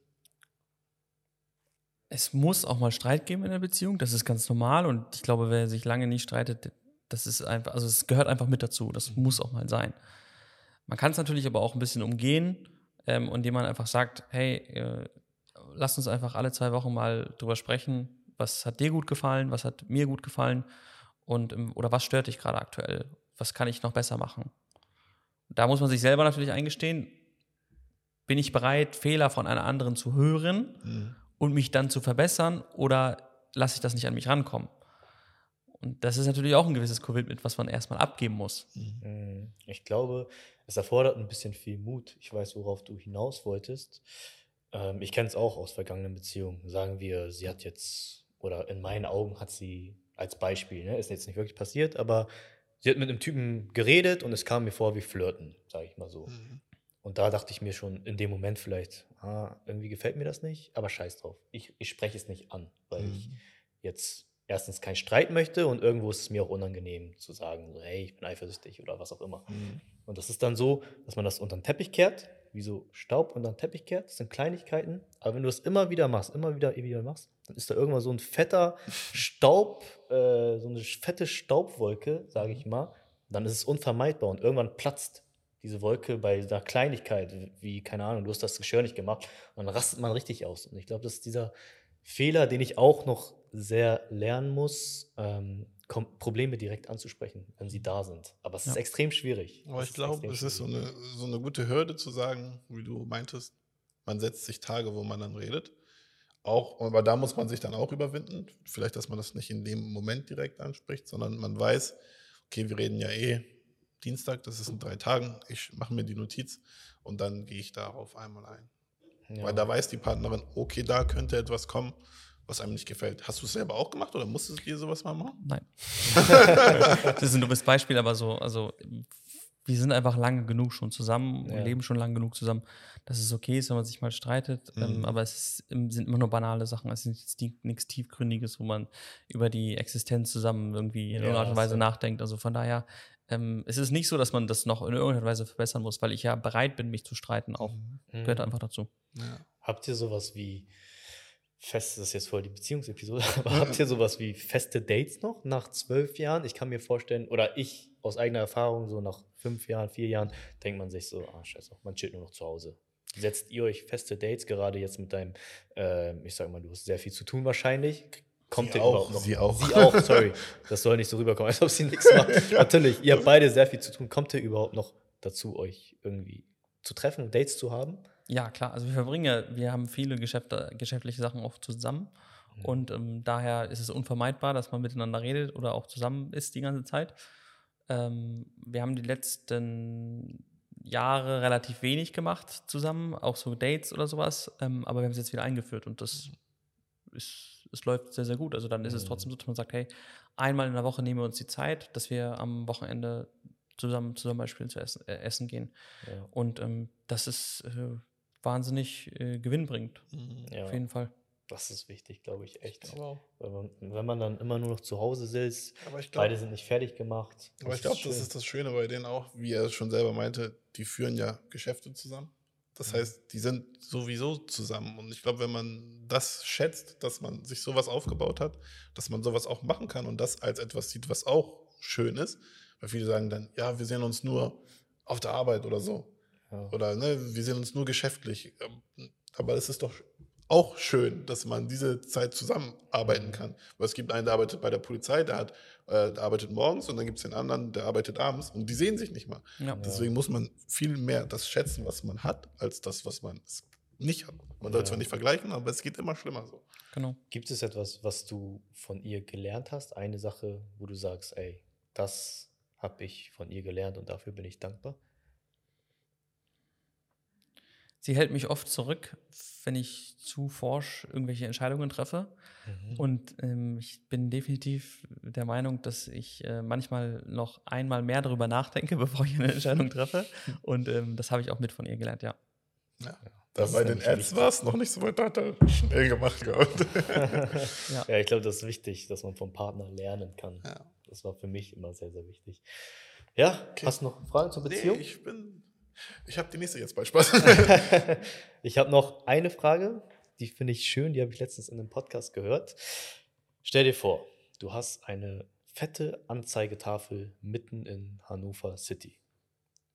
Es muss auch mal Streit geben in der Beziehung, das ist ganz normal und ich glaube, wer sich lange nicht streitet, das ist einfach, also es gehört einfach mit dazu, das muss auch mal sein. Man kann es natürlich aber auch ein bisschen umgehen, ähm, indem man einfach sagt, hey, äh, lass uns einfach alle zwei Wochen mal drüber sprechen, was hat dir gut gefallen, was hat mir gut gefallen und ähm, oder was stört dich gerade aktuell, was kann ich noch besser machen. Da muss man sich selber natürlich eingestehen, bin ich bereit, Fehler von einer anderen zu hören Mhm. und mich dann zu verbessern oder lasse ich das nicht an mich rankommen? Und das ist natürlich auch ein gewisses Commitment, was man erstmal abgeben muss. Mhm. Ich glaube, es erfordert ein bisschen viel Mut. Ich weiß, worauf du hinaus wolltest. Ähm, ich kenne es auch aus vergangenen Beziehungen. Sagen wir, sie hat jetzt, oder in meinen Augen hat sie als Beispiel, ne, ist jetzt nicht wirklich passiert, aber sie hat mit einem Typen geredet und es kam mir vor wie Flirten, sage ich mal so. Mhm. Und da dachte ich mir schon in dem Moment vielleicht, ah, irgendwie gefällt mir das nicht, aber scheiß drauf. Ich, ich spreche es nicht an, weil ich Mhm. jetzt erstens keinen Streit möchte und irgendwo ist es mir auch unangenehm zu sagen, so, hey, ich bin eifersüchtig oder was auch immer. Mhm. Und das ist dann so, dass man das unter den Teppich kehrt, wie so Staub unter den Teppich kehrt. Das sind Kleinigkeiten. Aber wenn du das immer wieder machst, immer wieder, immer wieder machst, dann ist da irgendwann so ein fetter Staub, äh, so eine fette Staubwolke, sage ich mal. Dann ist es unvermeidbar und irgendwann platzt diese Wolke bei einer Kleinigkeit, wie, keine Ahnung, du hast das Geschirr nicht gemacht. Und dann rastet man richtig aus. Und ich glaube, das ist dieser Fehler, den ich auch noch sehr lernen muss, ähm, Probleme direkt anzusprechen, wenn sie da sind. Aber es ist Ja. extrem schwierig. Aber Es ich ist glaube, es ist so eine, so eine gute Hürde zu sagen, wie du meintest, man setzt sich Tage, wo man dann redet. Auch, aber da muss man sich dann auch überwinden. Vielleicht, dass man das nicht in dem Moment direkt anspricht, sondern man weiß, okay, wir reden ja eh Dienstag, das ist in drei Tagen. Ich mache mir die Notiz und dann gehe ich darauf einmal ein. Ja. Weil da weiß die Partnerin, okay, da könnte etwas kommen, was einem nicht gefällt. Hast du es selber auch gemacht oder musstest du dir sowas mal machen? Nein. das ist ein dummes Beispiel, aber so, also wir sind einfach lange genug schon zusammen Ja. und leben schon lange genug zusammen, dass es okay ist, wenn man sich mal streitet. Ähm, Mhm. aber es ist, sind immer nur banale Sachen. Es ist nichts Tiefgründiges, wo man über die Existenz zusammen irgendwie in Ja, irgendeiner Art und Weise nachdenkt. Also von daher, ähm, es ist nicht so, dass man das noch in irgendeiner Weise verbessern muss, weil ich ja bereit bin, mich zu streiten auch. Mhm. Gehört einfach dazu. Ja. Habt ihr sowas wie fest, das ist jetzt voll die Beziehungsepisode, aber habt ihr sowas wie feste Dates noch nach zwölf Jahren? Ich kann mir vorstellen, oder ich aus eigener Erfahrung, so nach fünf Jahren, vier Jahren, denkt man sich so, ah, scheiße, man chillt nur noch zu Hause. Setzt ihr euch feste Dates, gerade jetzt mit deinem, äh, ich sag mal, du hast sehr viel zu tun wahrscheinlich. Kommt Sie ihr auch, überhaupt noch? sie auch. Sie auch, sorry. Das soll nicht so rüberkommen, als ob sie nichts macht. Natürlich, ihr habt beide sehr viel zu tun. Kommt ihr überhaupt noch dazu, euch irgendwie zu treffen, Dates zu haben? Ja, klar. Also wir verbringen ja, wir haben viele Geschäfte, geschäftliche Sachen auch zusammen. Mhm. Und ähm, daher ist es unvermeidbar, dass man miteinander redet oder auch zusammen ist die ganze Zeit. Ähm, wir haben die letzten Jahre relativ wenig gemacht zusammen, auch so Dates oder sowas. Ähm, aber wir haben es jetzt wieder eingeführt und das ist, es läuft sehr, sehr gut. Also dann ist es Mhm. trotzdem so, dass man sagt, hey, einmal in der Woche nehmen wir uns die Zeit, dass wir am Wochenende zusammen zum Beispiel zu essen, äh, essen gehen. Ja. Und ähm, das ist äh, wahnsinnig äh, gewinnbringend. Mhm. Ja. Auf jeden Fall. Das ist wichtig, glaube ich, echt. Auch. Wenn man, wenn man dann immer nur noch zu Hause sitzt, aber ich beide glaube, sind nicht fertig gemacht. aber ich glaube, das ist das Schöne bei denen auch, wie er es schon selber meinte, die führen ja Geschäfte zusammen Das heißt, die sind sowieso zusammen. Und ich glaube, wenn man das schätzt, dass man sich sowas aufgebaut hat, dass man sowas auch machen kann und das als etwas sieht, was auch schön ist, weil viele sagen dann, ja, wir sehen uns nur auf der Arbeit oder so. Ja. Oder ne, wir sehen uns nur geschäftlich. Ähm, Aber es ist doch auch schön, dass man diese Zeit zusammenarbeiten kann. Weil es gibt einen, der arbeitet bei der Polizei, der, hat, äh, der arbeitet morgens und dann gibt es den anderen, der arbeitet abends und die sehen sich nicht mal. Ja. Deswegen muss man viel mehr das schätzen, was man hat, als das, was man nicht hat. Man soll Ja. zwar nicht vergleichen, aber es geht immer schlimmer so. Genau. Gibt es etwas, was du von ihr gelernt hast? Eine Sache, wo du sagst, ey, das habe ich von ihr gelernt und dafür bin ich dankbar? Sie hält mich oft zurück, wenn ich zu forsch irgendwelche Entscheidungen treffe. Und ähm, ich bin definitiv der Meinung, dass ich äh, manchmal noch einmal mehr darüber nachdenke, bevor ich eine Entscheidung treffe. Und ähm, das habe ich auch mit von ihr gelernt, ja. Ja. Das Da bei den Ads war es noch nicht so weit, da hat er schnell gemacht gehabt. Ja, ich glaube, das ist wichtig, dass man vom Partner lernen kann. Ja. Das war für mich immer sehr, sehr wichtig. Ja, hast du noch Fragen zur Beziehung? Nee, ich bin. Ich habe die nächste jetzt bei Spaß. ich habe noch eine Frage, die finde ich schön, die habe ich letztens in einem Podcast gehört. Stell dir vor, du hast eine fette Anzeigetafel mitten in Hannover City.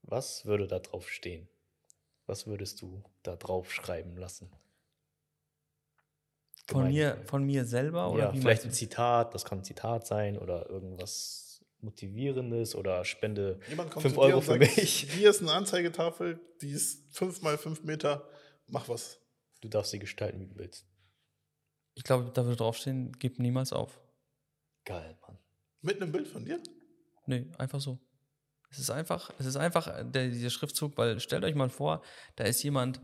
Was würde da drauf stehen? Was würdest du da drauf schreiben lassen? Von mir, von mir selber oder ja, wie vielleicht ein? Zitat, das kann ein Zitat sein oder irgendwas Motivierendes oder Spende Jemand kommt fünf zu dir Euro und für sagt, mich. Hier ist eine Anzeigetafel, die ist fünf mal fünf Meter. Mach was. Du darfst sie gestalten, wie du willst. Ich glaube, da würde draufstehen, gib niemals auf. Geil, Mann. Mit einem Bild von dir? Nee, einfach so. Es ist einfach, es ist einfach äh, der, dieser Schriftzug, weil stellt euch mal vor, da ist jemand,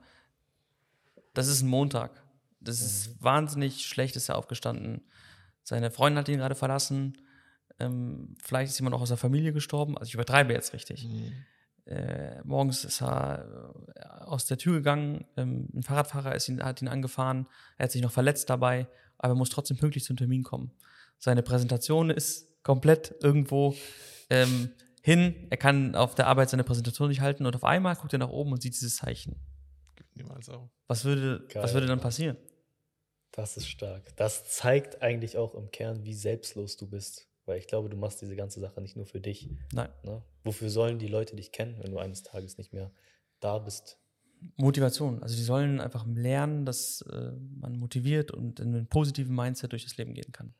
das ist ein Montag. Das ist wahnsinnig schlecht, ist er aufgestanden. Seine Freundin hat ihn gerade verlassen. Ähm, vielleicht ist jemand auch aus der Familie gestorben. Also ich übertreibe jetzt richtig. Äh, morgens ist er äh, aus der Tür gegangen. Ähm, ein Fahrradfahrer ist ihn, hat ihn angefahren. Er hat sich noch verletzt dabei, aber er muss trotzdem pünktlich zum Termin kommen. Seine Präsentation ist komplett irgendwo ähm, hin. Er kann auf der Arbeit seine Präsentation nicht halten und auf einmal guckt er nach oben und sieht dieses Zeichen. Niemals auch. Was würde, Geil, was würde dann passieren? Das ist stark. Das zeigt eigentlich auch im Kern, wie selbstlos du bist. Weil ich glaube, du machst diese ganze Sache nicht nur für dich. Nein. Ne? Wofür sollen die Leute dich kennen, wenn du eines Tages nicht mehr da bist? Motivation. Also die sollen einfach lernen, dass äh, man motiviert und in einem positiven Mindset durch das Leben gehen kann.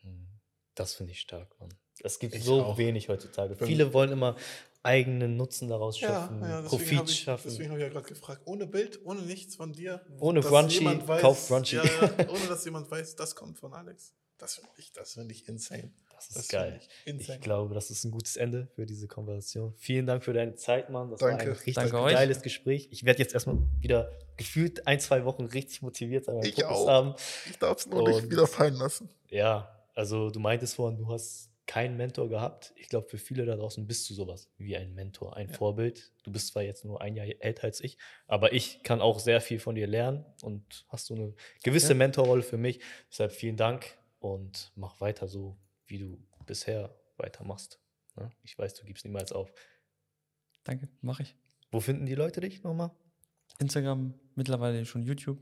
Das finde ich stark, Mann. Es gibt Ich so auch. wenig heutzutage. Für Viele wollen immer eigenen Nutzen daraus Ja, schöpfen, ja deswegen Profit habe ich, schaffen. deswegen hab ich ja gerade gefragt. Ohne Bild, ohne nichts von dir. Ohne Brunchy, jemand weiß- kauf Brunchy. Ja, ja, ohne dass jemand weiß, das kommt von Alex. Das finde ich, das finde ich insane. Das ist Das geil. ich. Ich glaube, das ist ein gutes Ende für diese Konversation. Vielen Dank für deine Zeit, Mann. Das war Danke. ein richtig Danke euch. geiles Gespräch. Ich werde jetzt erstmal wieder gefühlt ein, zwei Wochen richtig motiviert sein Ich Fokus auch. haben. Ich darf es nur nicht Und- wieder fallen lassen. Ja, also du meintest vorhin, du hast keinen Mentor gehabt. Ich glaube, für viele da draußen bist du sowas wie ein Mentor, ein Ja. Vorbild. Du bist zwar jetzt nur ein Jahr älter als ich, aber ich kann auch sehr viel von dir lernen und hast du eine gewisse Ja. Mentorrolle für mich. Deshalb vielen Dank und mach weiter so, wie du bisher weitermachst. Ne? Ich weiß, du gibst niemals auf. Danke, mache ich. Wo finden die Leute dich nochmal? Instagram, mittlerweile schon YouTube.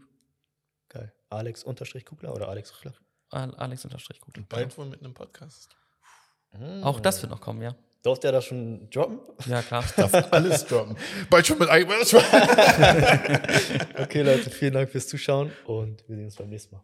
Geil. Alex-Kugler oder Alex Kugler? Al- Alex unterstrich gut. Und bald wohl mit einem Podcast. Auch das wird noch kommen, ja. Durfte er das schon droppen? Ja, klar. Darf alles droppen. Bald schon mit einem. Okay, Leute, vielen Dank fürs Zuschauen und wir sehen uns beim nächsten Mal.